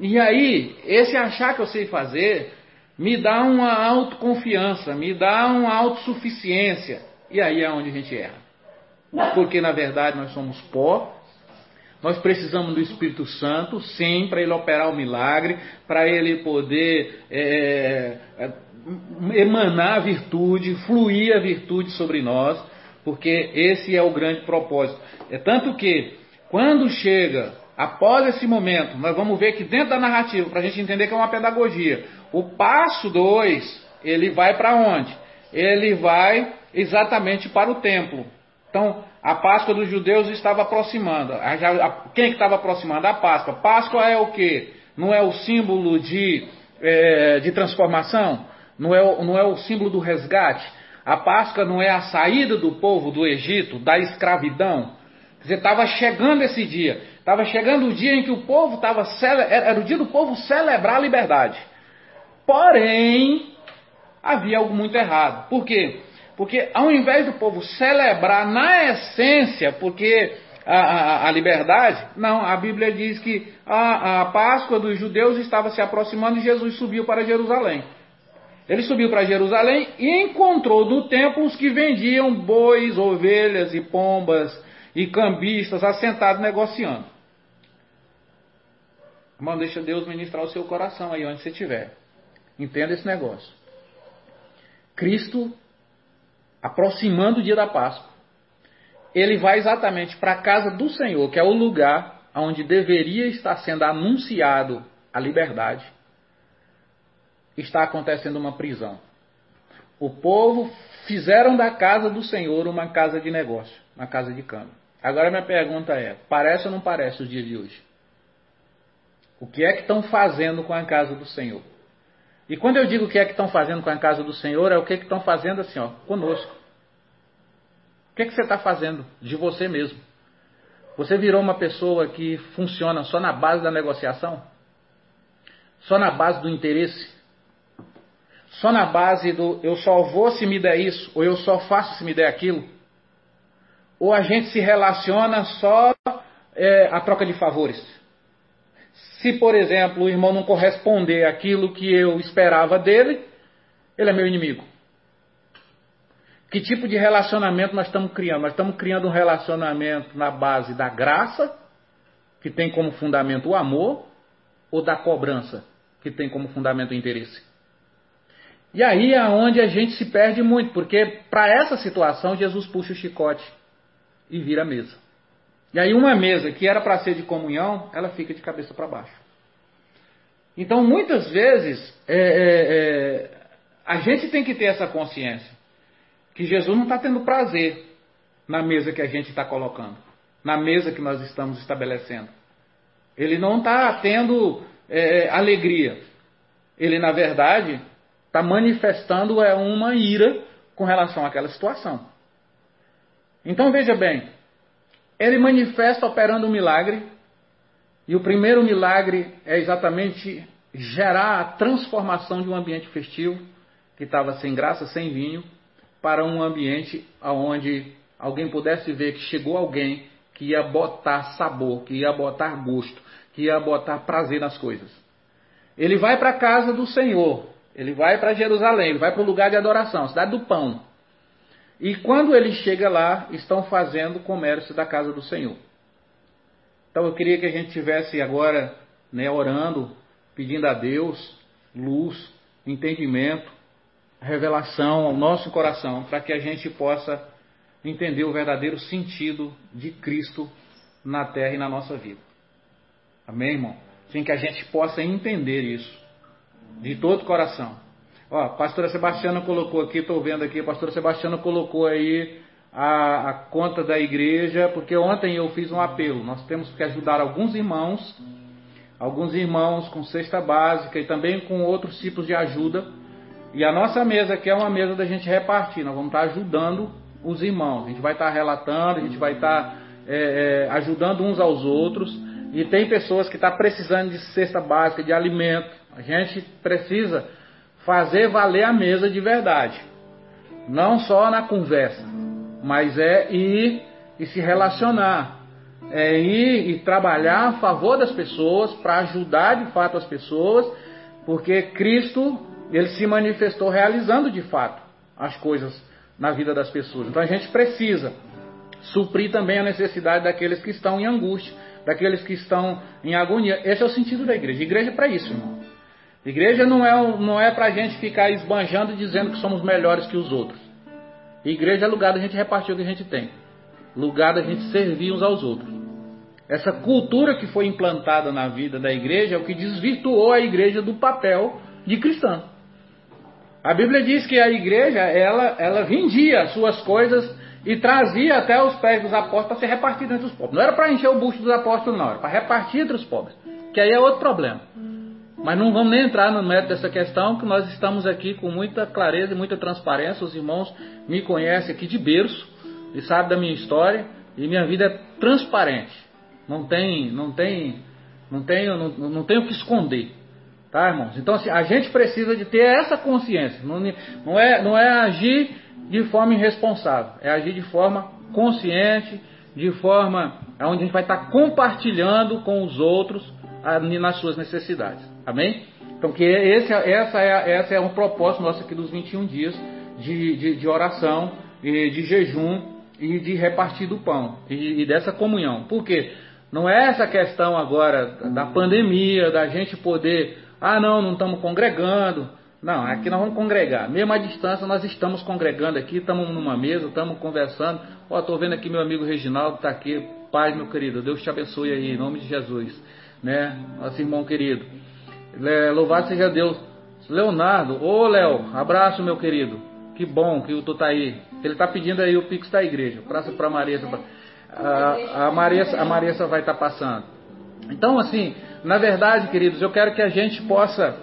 S1: E aí, esse achar que eu sei fazer me dá uma autoconfiança, me dá uma autossuficiência. E aí é onde a gente erra. Porque na verdade nós somos pó, nós precisamos do Espírito Santo, sim, para ele operar o milagre, para ele poder é, é, emanar a virtude, fluir a virtude sobre nós, porque esse é o grande propósito. É tanto que, quando chega Após esse momento, nós vamos ver que dentro da narrativa, para a gente entender que é uma pedagogia, o passo 2, ele vai para onde? Ele vai exatamente para o templo. Então, a Páscoa dos judeus estava aproximando. Quem que estava aproximando? A Páscoa. Páscoa é o que? Não é o símbolo de, é, de transformação? Não é, não é o símbolo do resgate? A Páscoa não é a saída do povo do Egito, da escravidão? Dizer, estava chegando esse dia. Estava chegando o dia em que o povo estava. Era o dia do povo celebrar a liberdade. Porém, havia algo muito errado. Por quê? Porque ao invés do povo celebrar na essência, porque a, a, a liberdade, não, a Bíblia diz que a, a Páscoa dos judeus estava se aproximando e Jesus subiu para Jerusalém. Ele subiu para Jerusalém e encontrou no templo os que vendiam bois, ovelhas e pombas e cambistas assentados negociando. Irmão, deixa Deus ministrar o seu coração aí onde você estiver. Entenda esse negócio. Cristo aproximando o dia da Páscoa, ele vai exatamente para a casa do Senhor, que é o lugar onde deveria estar sendo anunciado a liberdade. Está acontecendo uma prisão. O povo fizeram da casa do Senhor uma casa de negócio, uma casa de câmbio. Agora minha pergunta é: parece ou não parece os dias de hoje? O que é que estão fazendo com a casa do Senhor? E quando eu digo o que é que estão fazendo com a casa do Senhor, é o que, é que estão fazendo assim, ó, conosco. O que é que você está fazendo de você mesmo? Você virou uma pessoa que funciona só na base da negociação? Só na base do interesse? Só na base do eu só vou se me der isso, ou eu só faço se me der aquilo? Ou a gente se relaciona só é, a troca de favores? Se, por exemplo, o irmão não corresponder àquilo que eu esperava dele, ele é meu inimigo. Que tipo de relacionamento nós estamos criando? Nós estamos criando um relacionamento na base da graça, que tem como fundamento o amor, ou da cobrança, que tem como fundamento o interesse? E aí é onde a gente se perde muito, porque para essa situação Jesus puxa o chicote e vira a mesa. E aí uma mesa que era para ser de comunhão, ela fica de cabeça para baixo. Então muitas vezes é, é, é, a gente tem que ter essa consciência que Jesus não está tendo prazer na mesa que a gente está colocando, na mesa que nós estamos estabelecendo. Ele não está tendo é, alegria. Ele na verdade está manifestando é uma ira com relação àquela situação. Então veja bem, ele manifesta operando um milagre, e o primeiro milagre é exatamente gerar a transformação de um ambiente festivo, que estava sem graça, sem vinho, para um ambiente onde alguém pudesse ver que chegou alguém que ia botar sabor, que ia botar gosto, que ia botar prazer nas coisas. Ele vai para a casa do Senhor, ele vai para Jerusalém, ele vai para o lugar de adoração, cidade do pão. E quando ele chega lá, estão fazendo comércio da casa do Senhor. Então eu queria que a gente tivesse agora né, orando, pedindo a Deus luz, entendimento, revelação ao nosso coração, para que a gente possa entender o verdadeiro sentido de Cristo na terra e na nossa vida. Amém, irmão? Sem que a gente possa entender isso de todo o coração. Ó, a pastora Sebastiana colocou aqui, estou vendo aqui, a pastora Sebastiana colocou aí a, a, conta da igreja, porque ontem eu fiz um apelo. Nós temos que ajudar alguns irmãos, alguns irmãos com cesta básica e também com outros tipos de ajuda. E a nossa mesa aqui é uma mesa da gente repartir, nós vamos estar ajudando os irmãos. A gente vai estar relatando, a gente vai estar é, é, ajudando uns aos outros. E tem pessoas que estão precisando de cesta básica, de alimento. A gente precisa fazer valer a mesa de verdade. Não só na conversa, mas é ir e se relacionar. É ir e trabalhar a favor das pessoas, para ajudar de fato as pessoas, porque Cristo, ele se manifestou realizando de fato as coisas na vida das pessoas. Então a gente precisa suprir também a necessidade daqueles que estão em angústia, daqueles que estão em agonia. Esse é o sentido da igreja. igreja é para isso, irmão. Igreja não é, não é para a gente ficar esbanjando e dizendo que somos melhores que os outros. Igreja é lugar da gente repartir o que a gente tem. Lugar da gente servir uns aos outros. Essa cultura que foi implantada na vida da igreja é o que desvirtuou a igreja do papel de cristã. A Bíblia diz que a igreja, ela, ela vendia as suas coisas e trazia até os pés dos apóstolos para ser repartido entre os pobres. Não era para encher o busto dos apóstolos, não, era para repartir entre os pobres. Que aí é outro problema. Mas não vamos nem entrar no mérito dessa questão, que nós estamos aqui com muita clareza e muita transparência. Os irmãos me conhecem aqui de berço e sabem da minha história e minha vida é transparente. Não tem, não tem, não tenho, não, não tenho o que esconder. Tá, irmãos? Então, assim, a gente precisa de ter essa consciência. Não, não, é, não é agir de forma irresponsável, é agir de forma consciente, de forma onde a gente vai estar compartilhando com os outros nas suas necessidades. Amém? Então, que esse, essa, é, essa é um propósito nosso aqui dos 21 dias de, de, de oração, e de jejum e de repartir do pão e, e dessa comunhão. Por quê? Não é essa questão agora da pandemia, da gente poder ah, não, não estamos congregando. Não, aqui nós vamos congregar. Mesmo à distância, nós estamos congregando aqui, estamos numa mesa, estamos conversando. Ó, estou vendo aqui meu amigo Reginaldo, está aqui. Paz, meu querido, Deus te abençoe aí, em nome de Jesus. Né? Nosso irmão querido. Louvado seja Deus. Leonardo, ô Léo, abraço, meu querido. Que bom que tu tá aí. Ele está pedindo aí o Pix da igreja. Praça para a Marisa. A, a Marissa, a Marissa vai estar tá passando. Então, assim, na verdade, queridos, eu quero que a gente possa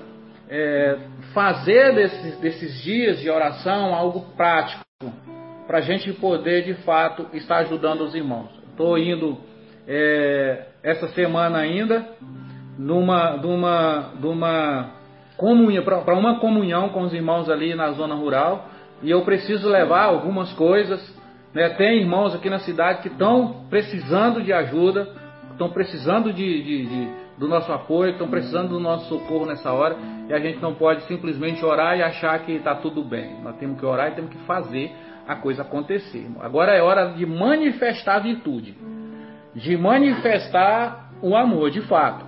S1: é, fazer desses, desses dias de oração algo prático, para a gente poder de fato estar ajudando os irmãos. Estou indo é, essa semana ainda numa, numa, numa comunhão, para uma comunhão com os irmãos ali na zona rural e eu preciso levar algumas coisas. Né? Tem irmãos aqui na cidade que estão precisando de ajuda, estão precisando de, de, de do nosso apoio, estão precisando do nosso socorro nessa hora e a gente não pode simplesmente orar e achar que está tudo bem. Nós temos que orar e temos que fazer a coisa acontecer. Agora é hora de manifestar a virtude, de manifestar o amor, de fato.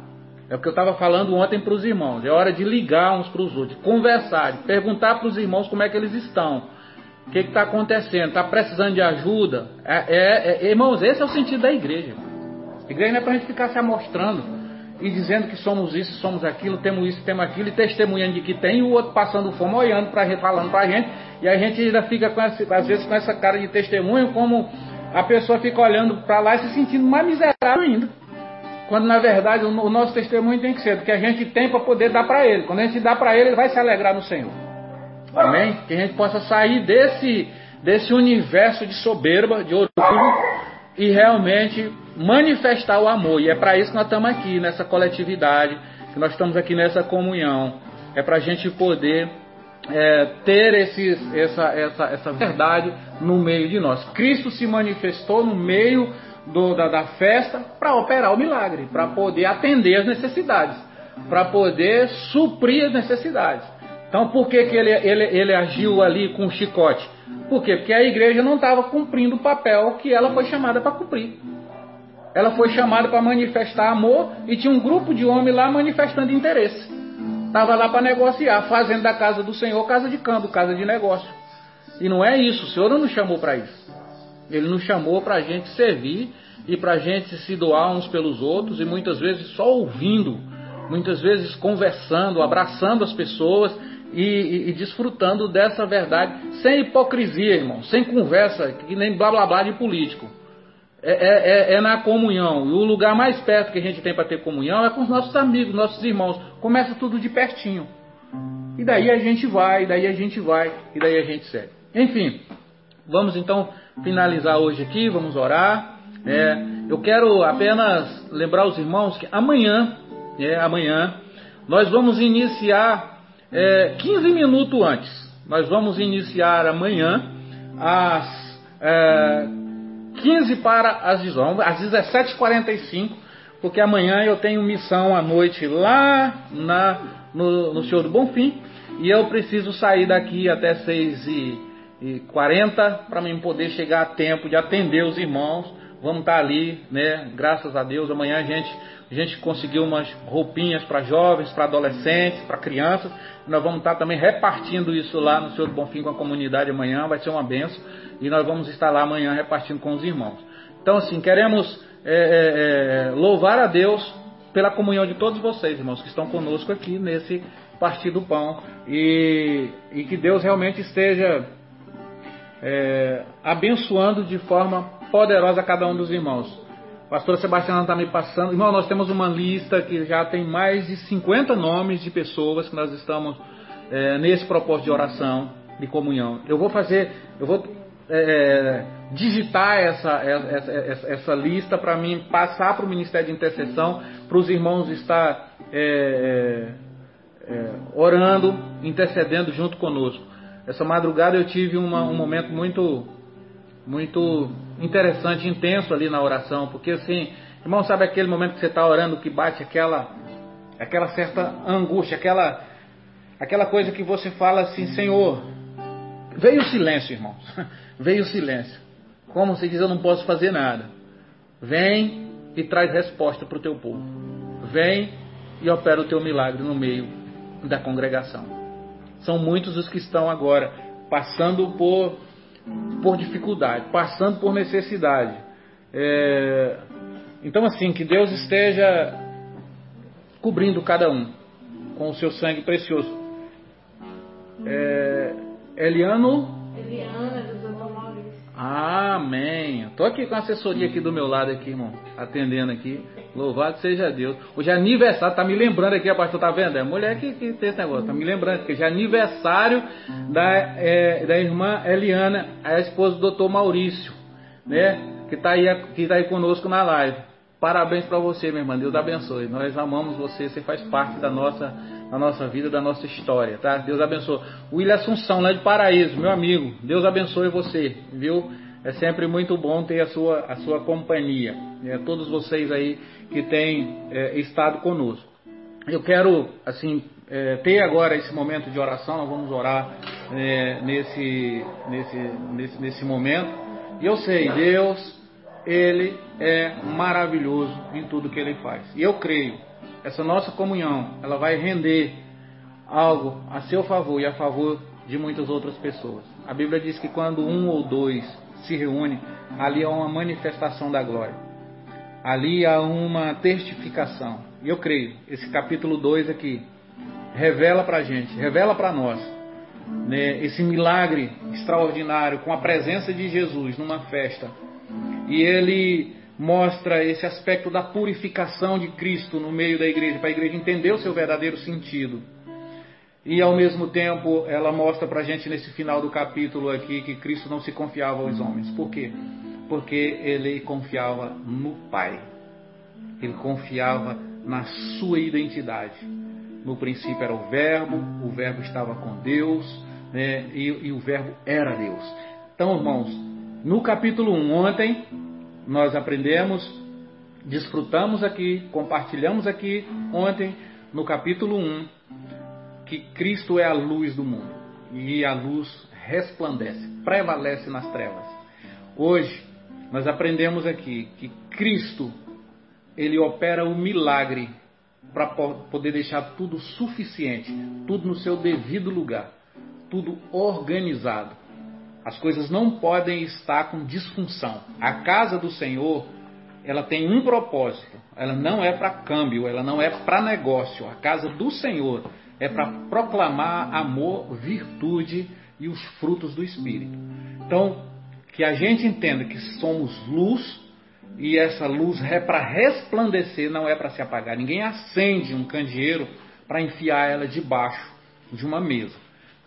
S1: É o que eu estava falando ontem para os irmãos. É hora de ligar uns para os outros, de conversar, de perguntar para os irmãos como é que eles estão. O que está acontecendo? Está precisando de ajuda? É, é, é, irmãos, esse é o sentido da igreja. A igreja não é para a gente ficar se amostrando e dizendo que somos isso, somos aquilo, temos isso, temos aquilo, e testemunhando de que tem, e o outro passando fome, olhando, pra, falando para a gente, e a gente ainda fica, essa, às vezes, com essa cara de testemunho, como a pessoa fica olhando para lá e se sentindo mais miserável ainda. Quando na verdade o, nosso testemunho tem que ser do que a gente tem para poder dar para ele. Quando a gente dá para ele, ele vai se alegrar no Senhor. Amém? Que a gente possa sair desse, desse universo de soberba, de orgulho, e realmente manifestar o amor. E é para isso que nós estamos aqui, nessa coletividade, que nós estamos aqui nessa comunhão. É para a gente poder é, ter esses, essa, essa, essa verdade no meio de nós. Cristo se manifestou no meio do, da, da festa para operar o milagre, para poder atender as necessidades, para poder suprir as necessidades. Então, por que, que ele, ele, ele agiu ali com o chicote? Por quê? Porque a igreja não estava cumprindo o papel que ela foi chamada para cumprir. Ela foi chamada para manifestar amor e tinha um grupo de homens lá manifestando interesse. Estava lá para negociar, fazendo da casa do Senhor casa de câmbio, casa de negócio. E não é isso, o Senhor não nos chamou para isso. Ele nos chamou para a gente servir e para a gente se doar uns pelos outros e muitas vezes só ouvindo, muitas vezes conversando, abraçando as pessoas e, e, e, desfrutando dessa verdade sem hipocrisia, irmão, sem conversa, que nem blá blá blá de político. É, é, é, é, na comunhão. E o lugar mais perto que a gente tem para ter comunhão é com os nossos amigos, nossos irmãos. Começa tudo de pertinho. E daí a gente vai, daí a gente vai, e daí a gente segue. Enfim, vamos então finalizar hoje aqui, vamos orar. É, eu quero apenas lembrar os irmãos que amanhã, é, amanhã, nós vamos iniciar é, 15 minutos antes. Nós vamos iniciar amanhã às é, 15 para as 18, às 17h45, porque amanhã eu tenho missão à noite lá na, no, no Senhor do Bonfim e eu preciso sair daqui até 6h40 para mim poder chegar a tempo de atender os irmãos. Vamos estar ali, né? Graças a Deus, amanhã a gente, a gente conseguiu umas roupinhas para jovens, para adolescentes, para crianças. Nós vamos estar também repartindo isso lá no Senhor do Bonfim com a comunidade amanhã, vai ser uma benção e nós vamos estar lá amanhã repartindo com os irmãos. Então, assim, queremos é, é, é, louvar a Deus pela comunhão de todos vocês, irmãos, que estão conosco aqui nesse partir do pão. E, e que Deus realmente esteja é, abençoando de forma poderosa cada um dos irmãos. A pastora Sebastiana está me passando. Irmão, nós temos uma lista que já tem mais de 50 nomes de pessoas que nós estamos é, nesse propósito de oração, de comunhão. Eu vou fazer, eu vou é, digitar essa, essa, essa, essa lista para mim passar para o Ministério de Intercessão, para os irmãos estar é, é, é, orando, intercedendo junto conosco. Essa madrugada eu tive uma, um momento muito muito interessante, intenso ali na oração, porque assim, irmão, sabe aquele momento que você está orando que bate aquela aquela certa angústia, aquela aquela coisa que você fala assim, Senhor, veio o silêncio, irmãos, veio o silêncio. Como se diz, eu não posso fazer nada. Vem e traz resposta para o teu povo. Vem e opera o teu milagre no meio da congregação. São muitos os que estão agora passando por por dificuldade, passando por necessidade. É, então, assim, que Deus esteja cobrindo cada um com o seu sangue precioso. É, Eliano.
S2: Eliana, do Maurício.
S1: Amém. Estou aqui com a assessoria aqui do meu lado, aqui, irmão, atendendo aqui. Louvado seja Deus. Hoje é aniversário, tá me lembrando aqui, a pastor, tá vendo? É mulher que, que tem esse negócio, tá me lembrando, que é aniversário da, é, da irmã Eliana, a esposa do doutor Maurício, né? Que tá aí, que tá aí conosco na live. Parabéns para você, minha irmã. Deus abençoe. Nós amamos você, você faz parte da nossa, da nossa vida, da nossa história, tá? Deus abençoe. William Assunção, lá de Paraíso, meu amigo. Deus abençoe você, viu? É sempre muito bom ter a sua, a sua companhia. É, todos vocês aí que têm é, estado conosco. Eu quero, assim, é, ter agora esse momento de oração. Nós vamos orar é, nesse, nesse, nesse, nesse momento. E eu sei, Deus, Ele é maravilhoso em tudo que Ele faz. E eu creio, essa nossa comunhão, ela vai render algo a seu favor e a favor de muitas outras pessoas. A Bíblia diz que quando um ou dois se reúne, ali há uma manifestação da glória. Ali há uma testificação. E eu creio, esse capítulo 2 aqui revela para a gente, revela para nós, né, esse milagre extraordinário com a presença de Jesus numa festa. E ele mostra esse aspecto da purificação de Cristo no meio da igreja, para a igreja entender o seu verdadeiro sentido. E ao mesmo tempo, ela mostra para a gente nesse final do capítulo aqui que Cristo não se confiava aos homens. Por quê? Porque ele confiava no Pai. Ele confiava na sua identidade. No princípio era o Verbo, o Verbo estava com Deus né? e, e o Verbo era Deus. Então, irmãos, no capítulo 1, ontem, nós aprendemos, desfrutamos aqui, compartilhamos aqui ontem, no capítulo 1, que Cristo é a luz do mundo e a luz resplandece, prevalece nas trevas. Hoje nós aprendemos aqui que Cristo ele opera o milagre para poder deixar tudo suficiente, tudo no seu devido lugar, tudo organizado. As coisas não podem estar com disfunção. A casa do Senhor, ela tem um propósito. Ela não é para câmbio, ela não é para negócio. A casa do Senhor é para proclamar amor, virtude e os frutos do Espírito. Então, que a gente entenda que somos luz e essa luz é para resplandecer, não é para se apagar. Ninguém acende um candeeiro para enfiar ela debaixo de uma mesa.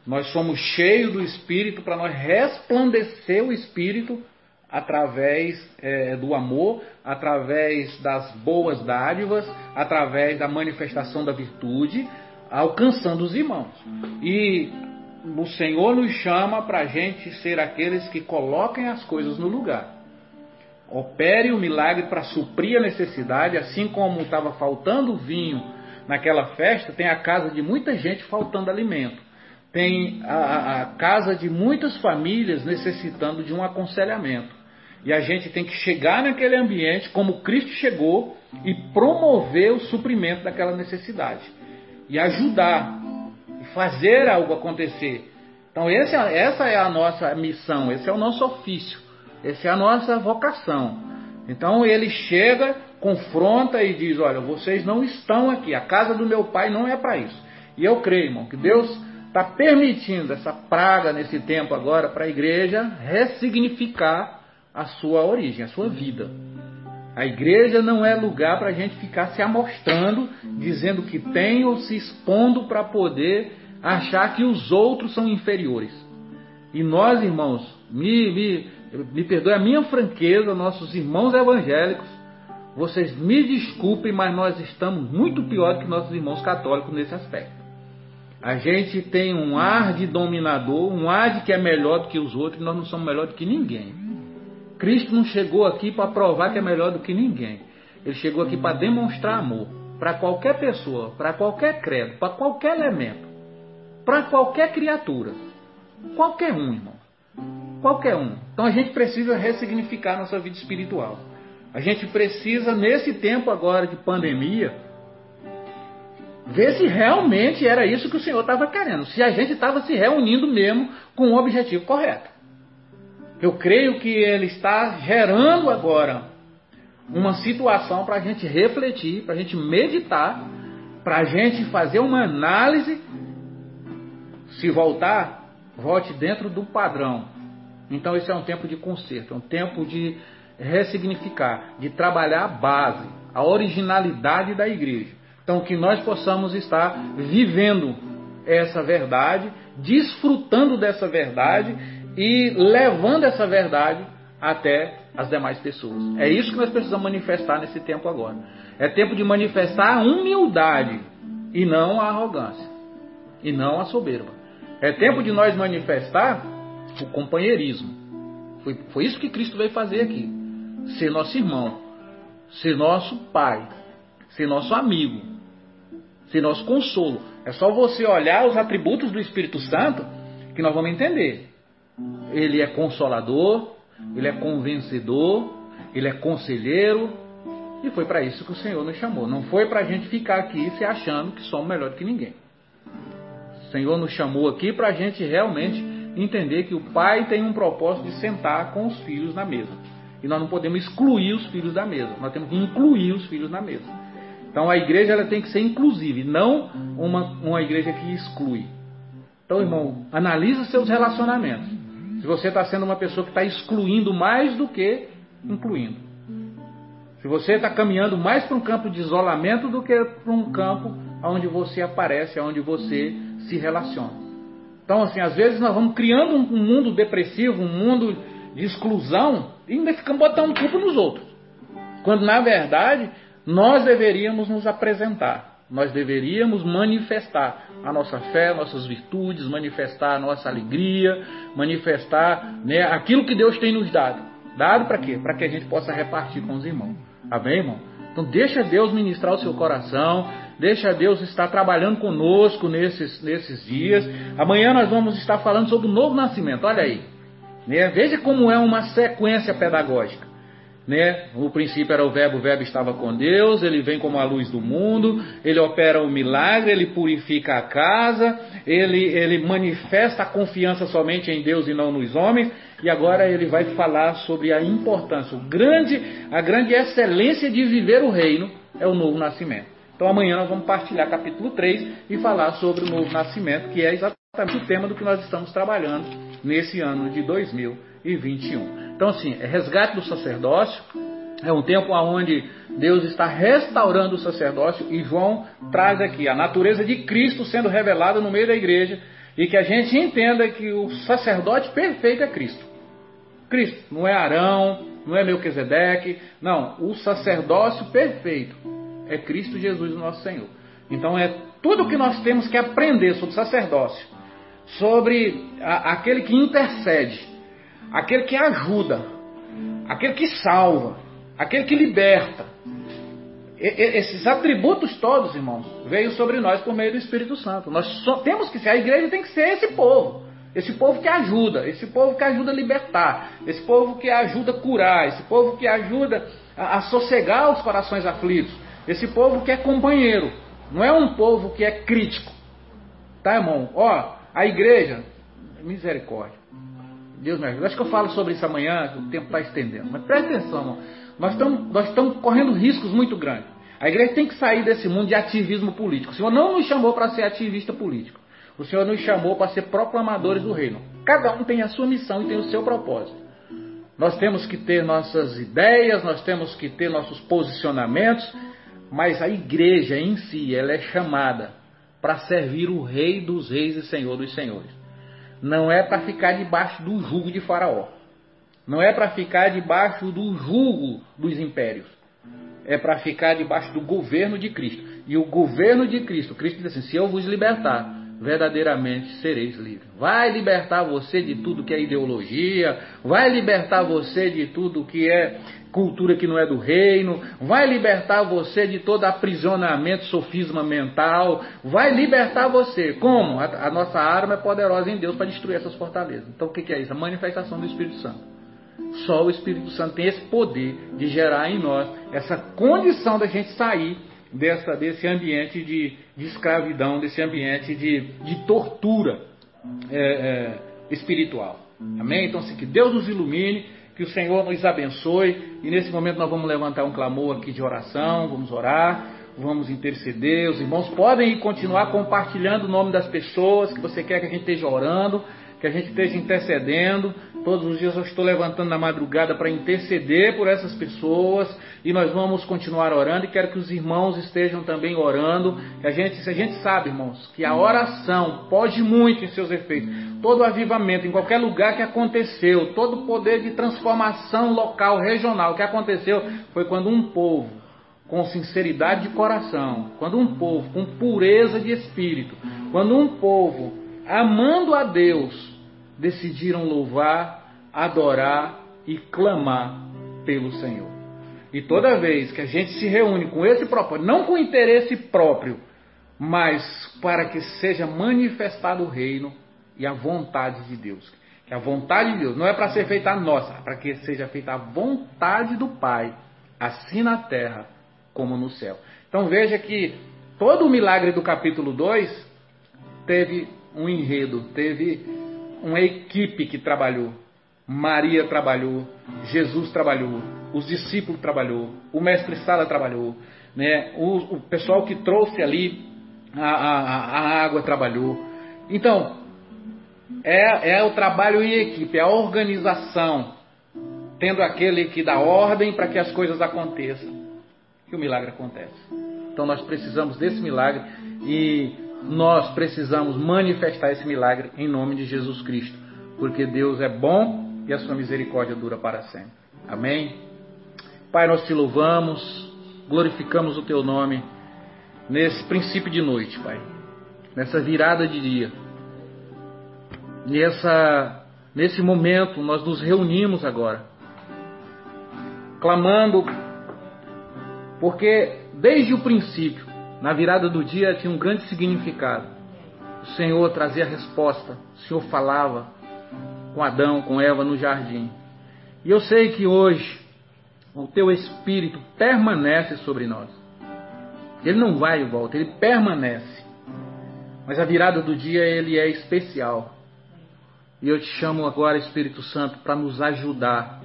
S1: Nós somos cheios do Espírito para nós resplandecer o Espírito através é, do amor, através das boas dádivas, através da manifestação da virtude, alcançando os irmãos. E o Senhor nos chama para a gente ser aqueles que coloquem as coisas no lugar. Opere o milagre para suprir a necessidade, assim como estava faltando vinho naquela festa, tem a casa de muita gente faltando alimento. Tem a, a casa de muitas famílias necessitando de um aconselhamento. E a gente tem que chegar naquele ambiente como Cristo chegou e promover o suprimento daquela necessidade e ajudar e fazer algo acontecer. Então esse, essa é a nossa missão, esse é o nosso ofício, essa é a nossa vocação. Então ele chega, confronta e diz: Olha, vocês não estão aqui, a casa do meu pai não é para isso. E eu creio, irmão, que Deus está permitindo essa praga nesse tempo agora para a igreja ressignificar a sua origem, a sua vida. A igreja não é lugar para a gente ficar se amostrando, dizendo que tem ou se expondo para poder achar que os outros são inferiores. E nós, irmãos, me, me, me perdoe a minha franqueza, nossos irmãos evangélicos, vocês me desculpem, mas nós estamos muito pior do que nossos irmãos católicos nesse aspecto. A gente tem um ar de dominador, um ar de que é melhor do que os outros, nós não somos melhor do que ninguém. Cristo não chegou aqui para provar que é melhor do que ninguém. Ele chegou aqui para demonstrar amor para qualquer pessoa, para qualquer credo, para qualquer elemento, para qualquer criatura. Qualquer um, irmão. Qualquer um. Então a gente precisa ressignificar nossa vida espiritual. A gente precisa, nesse tempo agora de pandemia, ver se realmente era isso que o Senhor estava querendo. Se a gente estava se reunindo mesmo com o objetivo correto. Eu creio que Ele está gerando agora uma situação para a gente refletir, para a gente meditar, para a gente fazer uma análise. Se voltar, volte dentro do padrão. Então, esse é um tempo de conserto, é um tempo de ressignificar, de trabalhar a base, a originalidade da igreja. Então, que nós possamos estar vivendo essa verdade, desfrutando dessa verdade e levando essa verdade até as demais pessoas. É isso que nós precisamos manifestar nesse tempo agora. É tempo de manifestar a humildade e não a arrogância, e não a soberba. É tempo de nós manifestar o companheirismo. Foi, foi isso que Cristo veio fazer aqui. Ser nosso irmão, ser nosso pai, ser nosso amigo, ser nosso consolo. É só você olhar os atributos do Espírito Santo que nós vamos entender. Ele é consolador, ele é convencedor, ele é conselheiro. E foi para isso que o Senhor nos chamou. Não foi para a gente ficar aqui se achando que somos melhor do que ninguém. O Senhor nos chamou aqui para a gente realmente entender que o pai tem um propósito de sentar com os filhos na mesa. E nós não podemos excluir os filhos da mesa. Nós temos que incluir os filhos na mesa. Então a igreja ela tem que ser inclusiva, não uma, uma igreja que exclui. Então, irmão, analisa seus relacionamentos. Se você está sendo uma pessoa que está excluindo mais do que incluindo. Se você está caminhando mais para um campo de isolamento do que para um campo onde você aparece, onde você se relaciona. Então, assim, às vezes nós vamos criando um mundo depressivo, um mundo de exclusão, e ainda ficamos botando culpa nos outros. Quando, na verdade, nós deveríamos nos apresentar, nós deveríamos manifestar a nossa fé, nossas virtudes, manifestar a nossa alegria, manifestar né, aquilo que Deus tem nos dado. Dado para quê? Para que a gente possa repartir com os irmãos. Amém, irmão? Então deixa Deus ministrar o seu coração, deixa Deus estar trabalhando conosco nesses, nesses dias. Amanhã nós vamos estar falando sobre o novo nascimento, olha aí. Né? Veja como é uma sequência pedagógica. Né? O princípio era o verbo, o verbo estava com Deus, ele vem como a luz do mundo, ele opera o milagre, ele purifica a casa, ele, ele manifesta a confiança somente em Deus e não nos homens, e agora ele vai falar sobre a importância, o grande, a grande excelência de viver o reino é o novo nascimento. Então amanhã nós vamos partilhar capítulo 3 e falar sobre o novo nascimento, que é exatamente o tema do que nós estamos trabalhando nesse ano de 2021. Então, assim, é resgate do sacerdócio. É um tempo onde Deus está restaurando o sacerdócio e João traz aqui a natureza de Cristo sendo revelada no meio da igreja e que a gente entenda que o sacerdote perfeito é Cristo. Cristo, não é Arão, não é Melquisedeque, não, o sacerdócio perfeito é Cristo Jesus, nosso Senhor. Então é tudo o que nós temos que aprender sobre sacerdócio, sobre a, aquele que intercede, aquele que ajuda, aquele que salva, aquele que liberta. E, esses atributos todos, irmãos, veio sobre nós por meio do Espírito Santo. Nós só temos que ser, a igreja tem que ser esse povo. Esse povo que ajuda, esse povo que ajuda a libertar, esse povo que ajuda a curar, esse povo que ajuda a, a sossegar os corações aflitos, esse povo que é companheiro, não é um povo que é crítico. Tá, irmão? Ó, a igreja, misericórdia. Deus me ajuda. Acho que eu falo sobre isso amanhã, que o tempo está estendendo. Mas presta atenção, irmão. Nós estamos, nós estamos correndo riscos muito grandes. A igreja tem que sair desse mundo de ativismo político. O Senhor não nos chamou para ser ativista político. O Senhor nos chamou para ser proclamadores do reino. Cada um tem a sua missão e tem o seu propósito. Nós temos que ter nossas ideias, nós temos que ter nossos posicionamentos, mas a igreja em si, ela é chamada para servir o Rei dos Reis e Senhor dos Senhores. Não é para ficar debaixo do jugo de Faraó. Não é para ficar debaixo do jugo dos impérios. É para ficar debaixo do governo de Cristo. E o governo de Cristo, Cristo diz assim: se eu vos libertar, verdadeiramente sereis livres. Vai libertar você de tudo que é ideologia, vai libertar você de tudo que é cultura que não é do reino, vai libertar você de todo aprisionamento, sofisma mental, vai libertar você. Como? A, a nossa arma é poderosa em Deus para destruir essas fortalezas. Então o que, que é isso? A manifestação do Espírito Santo. Só o Espírito Santo tem esse poder de gerar em nós essa condição da gente sair dessa, desse ambiente de, de escravidão, desse ambiente de, de tortura é, é, espiritual. Amém? Então, assim, que Deus nos ilumine, que o Senhor nos abençoe. E nesse momento nós vamos levantar um clamor aqui de oração, vamos orar, vamos interceder. Os irmãos podem continuar compartilhando o nome das pessoas que você quer que a gente esteja orando que a gente esteja intercedendo. Todos os dias eu estou levantando na madrugada para interceder por essas pessoas e nós vamos continuar orando e quero que os irmãos estejam também orando. Que a gente, se a gente sabe, irmãos, que a oração pode muito em seus efeitos. Todo avivamento em qualquer lugar que aconteceu, todo poder de transformação local, regional que aconteceu foi quando um povo com sinceridade de coração, quando um povo com pureza de espírito, quando um povo amando a Deus decidiram louvar, adorar e clamar pelo Senhor. E toda vez que a gente se reúne com esse propósito, não com interesse próprio, mas para que seja manifestado o reino e a vontade de Deus. Que a vontade de Deus não é para ser feita a nossa, é para que seja feita a vontade do Pai, assim na terra como no céu. Então veja que todo o milagre do capítulo 2 teve um enredo, teve uma equipe que trabalhou. Maria trabalhou, Jesus trabalhou, os discípulos trabalhou, o mestre Sala trabalhou, né? o, o pessoal que trouxe ali a, a, a água trabalhou. Então, é, é o trabalho em equipe, é a organização, tendo aquele que dá ordem para que as coisas aconteçam, que o milagre acontece. Então nós precisamos desse milagre e nós precisamos manifestar esse milagre em nome de Jesus Cristo, porque Deus é bom e a sua misericórdia dura para sempre. Amém? Pai, nós te louvamos, glorificamos o teu nome nesse princípio de noite, Pai, nessa virada de dia. Nessa, nesse momento, nós nos reunimos agora, clamando, porque desde o princípio, na virada do dia tinha um grande significado. O Senhor trazia a resposta. O Senhor falava com Adão, com Eva no jardim. E eu sei que hoje o teu Espírito permanece sobre nós. Ele não vai e volta, ele permanece. Mas a virada do dia ele é especial. E eu te chamo agora, Espírito Santo, para nos ajudar.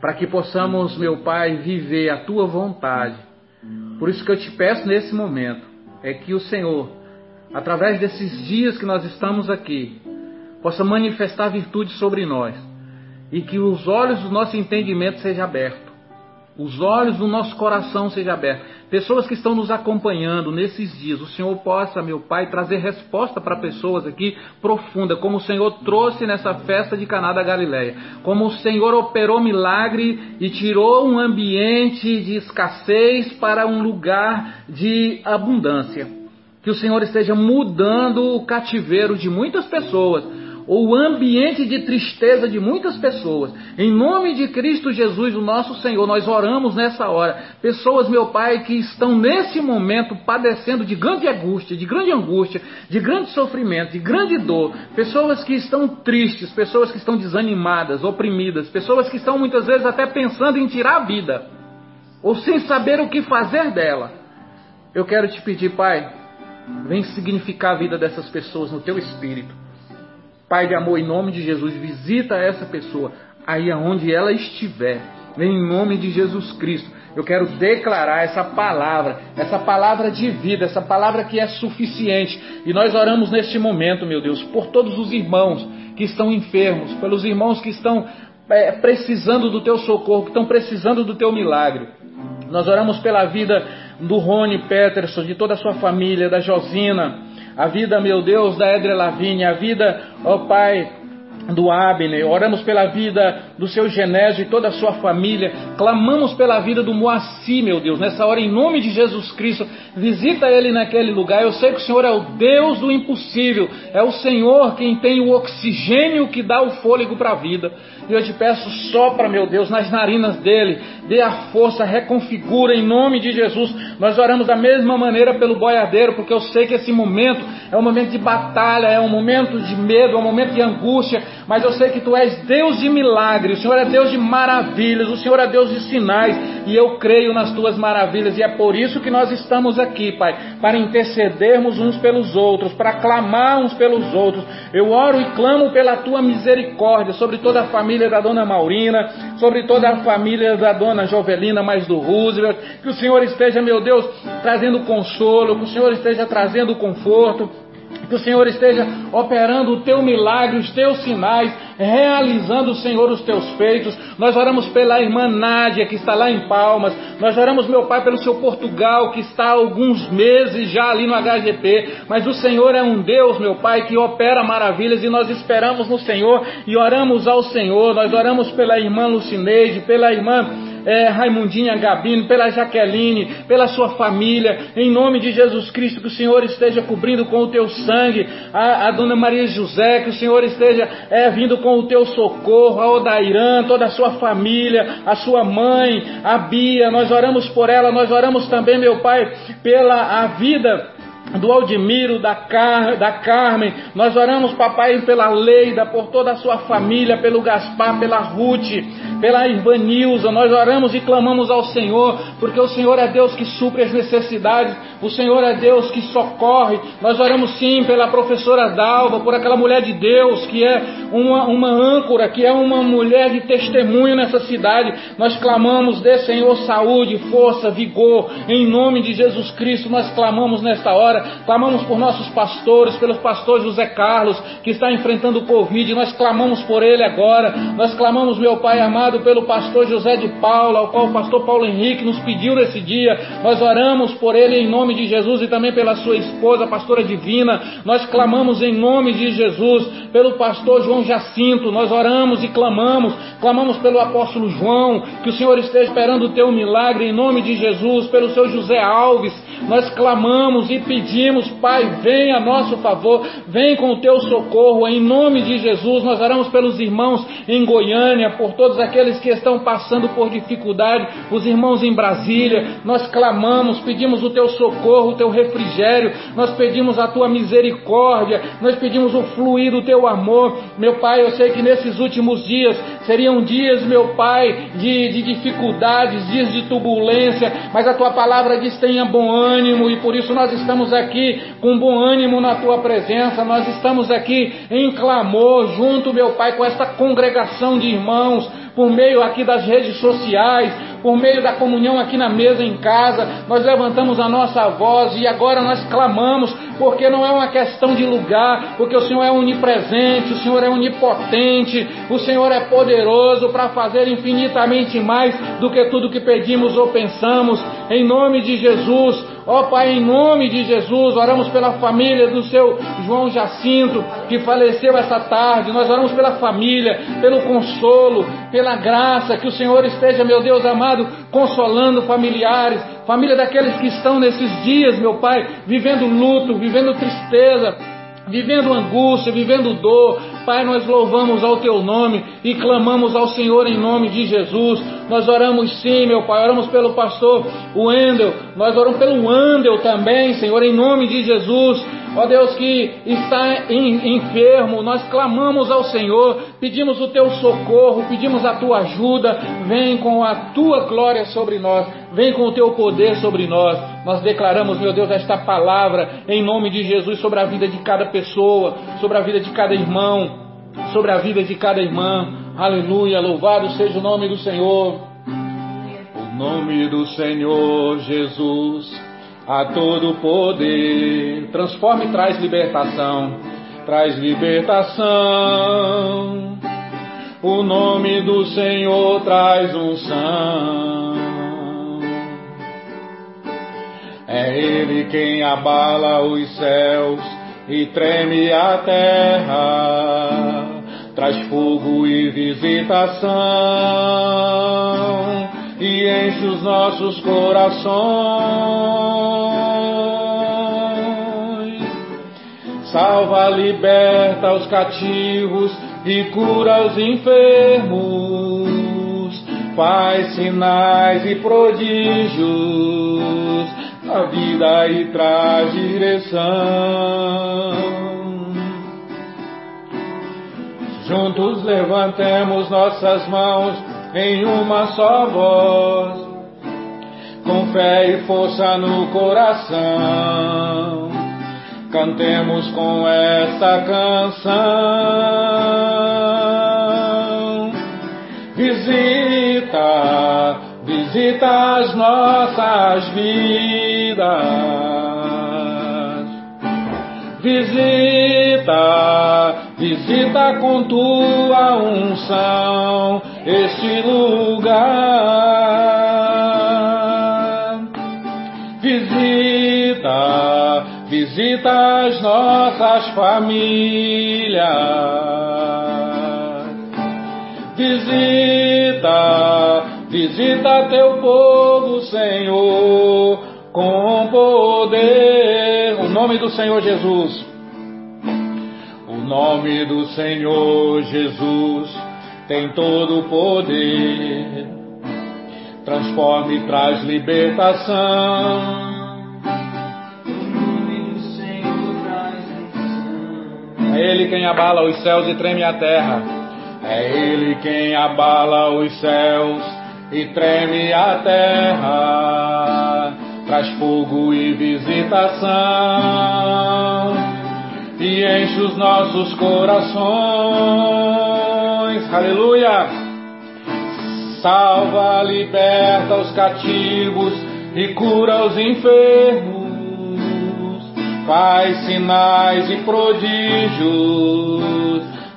S1: Para que possamos, meu Pai, viver a tua vontade por isso que eu te peço nesse momento é que o Senhor, através desses dias que nós estamos aqui, possa manifestar virtude sobre nós e que os olhos do nosso entendimento sejam abertos os olhos do nosso coração sejam abertos. Pessoas que estão nos acompanhando nesses dias, o Senhor possa, meu Pai, trazer resposta para pessoas aqui profunda, como o Senhor trouxe nessa festa de Caná da Galileia, como o Senhor operou milagre e tirou um ambiente de escassez para um lugar de abundância. Que o Senhor esteja mudando o cativeiro de muitas pessoas ou o ambiente de tristeza de muitas pessoas. Em nome de Cristo Jesus, o nosso Senhor, nós oramos nessa hora. Pessoas, meu Pai, que estão nesse momento padecendo de grande angústia, de grande angústia, de grande sofrimento, de grande dor. Pessoas que estão tristes, pessoas que estão desanimadas, oprimidas, pessoas que estão muitas vezes até pensando em tirar a vida, ou sem saber o que fazer dela. Eu quero te pedir, Pai, vem significar a vida dessas pessoas no teu espírito. Pai de amor, em nome de Jesus, visita essa pessoa aí aonde ela estiver. em nome de Jesus Cristo. Eu quero declarar essa palavra, essa palavra de vida, essa palavra que é suficiente. E nós oramos neste momento, meu Deus, por todos os irmãos que estão enfermos, pelos irmãos que estão é, precisando do teu socorro, que estão precisando do teu milagre. Nós oramos pela vida do Rony Peterson, de toda a sua família, da Josina, a vida, meu Deus, da Edre Lavínia, a vida, ó Pai, do Abner, oramos pela vida do seu Genésio e toda a sua família, clamamos pela vida do Moacir, meu Deus, nessa hora, em nome de Jesus Cristo, visita ele naquele lugar. Eu sei que o Senhor é o Deus do impossível, é o Senhor quem tem o oxigênio que dá o fôlego para a vida. E eu te peço, sopra, meu Deus, nas narinas dele, dê a força, reconfigura em nome de Jesus. Nós oramos da mesma maneira pelo boiadeiro, porque eu sei que esse momento é um momento de batalha, é um momento de medo, é um momento de angústia, mas eu sei que tu és Deus de milagres, o Senhor é Deus de maravilhas, o Senhor é Deus de sinais, e eu creio nas tuas maravilhas, e é por isso que nós estamos aqui, Pai, para intercedermos uns pelos outros, para clamar uns pelos outros. Eu oro e clamo pela tua misericórdia sobre toda a família da dona Maurina, sobre toda a família da dona Jovelina, mais do Roosevelt. Que o Senhor esteja, meu Deus, trazendo consolo, que o Senhor esteja trazendo conforto. Que o Senhor esteja operando o teu milagre, os teus sinais, realizando, Senhor, os teus feitos. Nós oramos pela irmã Nádia, que está lá em Palmas. Nós oramos, meu Pai, pelo seu Portugal, que está há alguns meses já ali no HGP. Mas o Senhor é um Deus, meu Pai, que opera maravilhas e nós esperamos no Senhor e oramos ao Senhor. Nós oramos pela irmã Lucineide, pela irmã é, Raimundinha Gabino, pela Jaqueline, pela sua família, em nome de Jesus Cristo, que o Senhor esteja cobrindo com o teu sangue. A, a dona Maria José, que o Senhor esteja é, vindo com o teu socorro, a Odairã, toda a sua família, a sua mãe, a Bia, nós oramos por ela, nós oramos também, meu Pai, pela a vida do Aldemiro, da, Car, da Carmen, nós oramos, papai, pela Leida, por toda a sua família, pelo Gaspar, pela Ruth, pela Nilza, nós oramos e clamamos ao Senhor, porque o Senhor é Deus que supre as necessidades, o Senhor é Deus que socorre, nós oramos sim pela professora Dalva, por aquela mulher de Deus, que é uma, uma âncora, que é uma mulher de testemunho nessa cidade, nós clamamos, dê Senhor saúde, força, vigor, em nome de Jesus Cristo, nós clamamos nesta hora, clamamos por nossos pastores, pelos pastores José Carlos, que está enfrentando o Covid, nós clamamos por ele agora, nós clamamos, meu Pai amado, pelo pastor José de Paula, ao qual o pastor Paulo Henrique nos pediu nesse dia, nós oramos por ele em nome de Jesus e também pela sua esposa, pastora Divina, nós clamamos em nome de Jesus, pelo pastor João Jacinto, nós oramos e clamamos, clamamos pelo apóstolo João, que o Senhor esteja esperando o teu milagre em nome de Jesus, pelo seu José Alves, nós clamamos e pedimos pedimos, Pai, vem a nosso favor, vem com o teu socorro, em nome de Jesus. Nós oramos pelos irmãos em Goiânia, por todos aqueles que estão passando por dificuldade, os irmãos em Brasília. Nós clamamos, pedimos o teu socorro, o teu refrigério, nós pedimos a tua misericórdia, nós pedimos o fluir do teu amor. Meu Pai, eu sei que nesses últimos dias seriam dias, meu Pai, de, de dificuldades, dias de turbulência, mas a tua palavra diz: tenha bom ânimo, e por isso nós estamos aqui aqui com bom ânimo na tua presença, nós estamos aqui em clamor, junto, meu Pai, com esta congregação de irmãos, por meio aqui das redes sociais, por meio da comunhão aqui na mesa em casa, nós levantamos a nossa voz e agora nós clamamos, porque não é uma questão de lugar, porque o Senhor é onipresente, o Senhor é onipotente, o Senhor é poderoso para fazer infinitamente mais do que tudo que pedimos ou pensamos, em nome de Jesus. Ó Pai, em nome de Jesus, oramos pela família do seu João Jacinto, que faleceu essa tarde. Nós oramos pela família, pelo consolo, pela graça, que o Senhor esteja, meu Deus amado, consolando familiares, família daqueles que estão nesses dias, meu Pai, vivendo luto, vivendo tristeza, vivendo angústia, vivendo dor. Pai, nós louvamos ao Teu nome e clamamos ao Senhor em nome de Jesus. Nós oramos sim, meu Pai, oramos pelo pastor Wendel, nós oramos pelo Andel também, Senhor, em nome de Jesus. Ó Deus que está enfermo, nós clamamos ao Senhor, pedimos o teu socorro, pedimos a tua ajuda, vem com a tua glória sobre nós, vem com o teu poder sobre nós. Nós declaramos, meu Deus, esta palavra em nome de Jesus sobre a vida de cada pessoa, sobre a vida de cada irmão, sobre a vida de cada irmã. Aleluia, louvado seja o nome do Senhor. nome do Senhor Jesus, a todo poder, transforma e traz libertação, traz libertação. O nome do Senhor traz unção. É Ele quem abala os céus e treme a terra, traz fogo e visitação e enche os nossos corações. Salva, liberta os cativos e cura os enfermos. Faz sinais e prodígios a vida e traz direção. Juntos levantemos nossas mãos em uma só voz, com fé e força no coração. Cantemos com esta canção. Visita, visita as nossas vidas. Visita, visita com tua unção este lugar. Visita, visita as nossas famílias. Visita, visita teu povo, Senhor, com poder. O nome do Senhor Jesus. O nome do Senhor Jesus tem todo o poder. Transforma e traz libertação. É Ele quem abala os céus e treme a terra. É Ele quem abala os céus e treme a terra. Traz fogo e visitação e enche os nossos corações. Aleluia! Salva, liberta os cativos e cura os enfermos faz sinais e prodígios,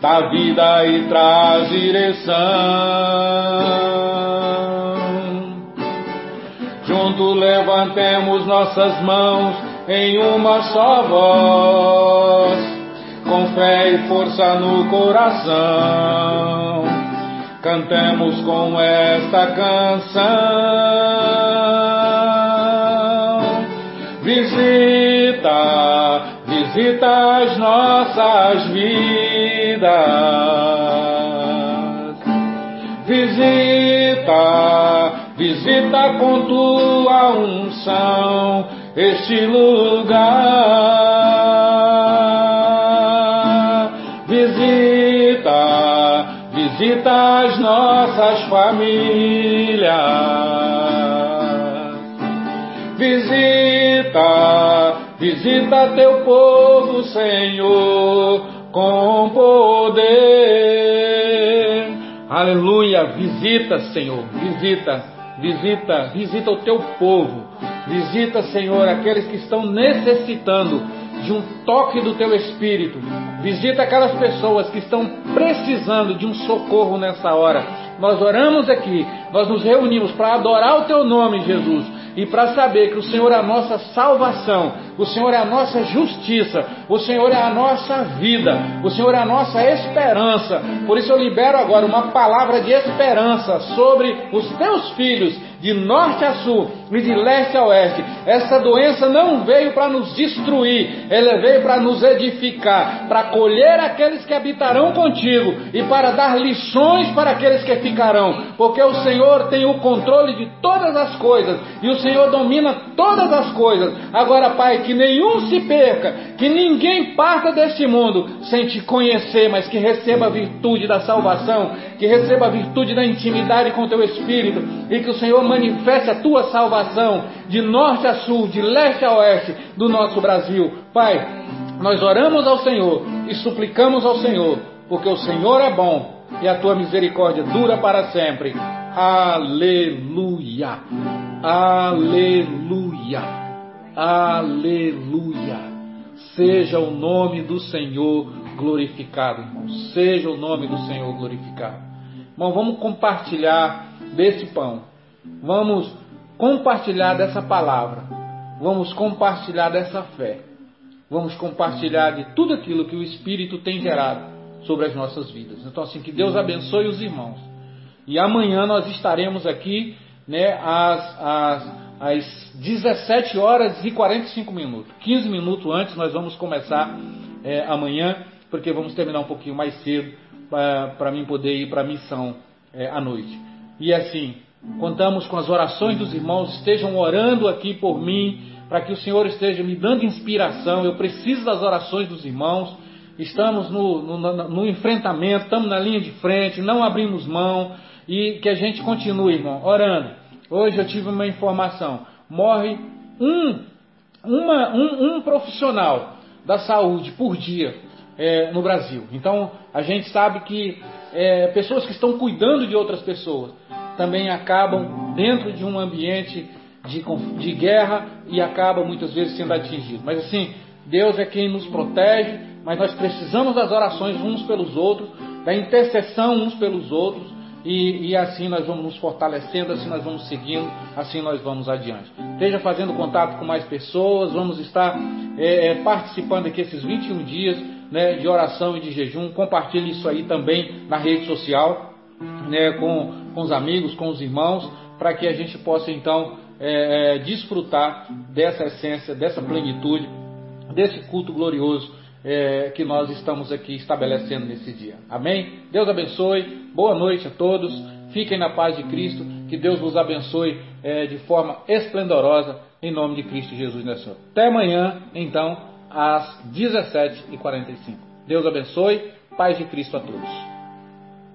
S1: dá vida e traz direção. Junto levantemos nossas mãos em uma só voz, com fé e força no coração. Cantemos com esta canção. Visita, visita as nossas Visita, visita com tua unção este lugar. Visita, visita as nossas famílias. Visita, visita teu povo, Senhor, com poder. Aleluia, visita, Senhor, visita, visita, visita o teu povo. Visita, Senhor, aqueles que estão necessitando de um toque do teu espírito. Visita aquelas pessoas que estão precisando de um socorro nessa hora. Nós oramos aqui, nós nos reunimos para adorar o teu nome, Jesus e para saber que o Senhor é a nossa salvação, o Senhor é a nossa justiça, o Senhor é a nossa vida, o Senhor é a nossa esperança. Por isso eu libero agora uma palavra de esperança sobre os teus filhos, de norte a sul e de leste a oeste. Essa doença não veio para nos destruir, ela veio para nos edificar, para colher aqueles que habitarão contigo e para dar lições para aqueles que ficarão, porque o Senhor tem o controle de todas as coisas e o Senhor domina todas as coisas. Agora, Pai, que nenhum se perca, que ninguém parta deste mundo sem te conhecer, mas que receba a virtude da salvação, que receba a virtude da intimidade com teu Espírito e que o Senhor manifeste a tua salvação de norte a sul, de leste a oeste do nosso Brasil. Pai, nós oramos ao Senhor e suplicamos ao Senhor, porque o Senhor é bom e a tua misericórdia dura para sempre. Aleluia. Aleluia. Aleluia. Seja o nome do Senhor glorificado, irmão. Seja o nome do Senhor glorificado. Irmão, vamos compartilhar desse pão. Vamos compartilhar dessa palavra. Vamos compartilhar dessa fé. Vamos compartilhar de tudo aquilo que o Espírito tem gerado sobre as nossas vidas. Então, assim, que Deus abençoe os irmãos. E amanhã nós estaremos aqui né, às, às, às 17 horas e 45 minutos. 15 minutos antes nós vamos começar é, amanhã, porque vamos terminar um pouquinho mais cedo para mim poder ir para a missão é, à noite. E assim, contamos com as orações dos irmãos, estejam orando aqui por mim, para que o Senhor esteja me dando inspiração. Eu preciso das orações dos irmãos. Estamos no, no, no enfrentamento, estamos na linha de frente, não abrimos mão e que a gente continue, irmão, orando. Hoje eu tive uma informação: morre um, uma, um, um profissional da saúde por dia é, no Brasil. Então a gente sabe que é, pessoas que estão cuidando de outras pessoas também acabam dentro de um ambiente de, de guerra e acabam muitas vezes sendo atingidos. Mas assim, Deus é quem nos protege, mas nós precisamos das orações uns pelos outros, da intercessão uns pelos outros e, e, assim nós vamos nos fortalecendo, assim nós vamos seguindo, assim nós vamos adiante. Esteja fazendo contato com mais pessoas, vamos estar é, é participando aqui esses 21 dias né, de oração e de jejum. Compartilhe isso aí também na rede social, né, com, com os amigos, com os irmãos, para que a gente possa então é, é, desfrutar dessa essência, dessa plenitude, desse culto glorioso é, que nós estamos aqui estabelecendo nesse dia. Amém? Deus abençoe, boa noite a todos, fiquem na paz de Cristo, que Deus vos abençoe é, de forma esplendorosa, em nome de Cristo Jesus nessa hora. Até amanhã, então, às 17h45. Deus abençoe, paz de Cristo a todos.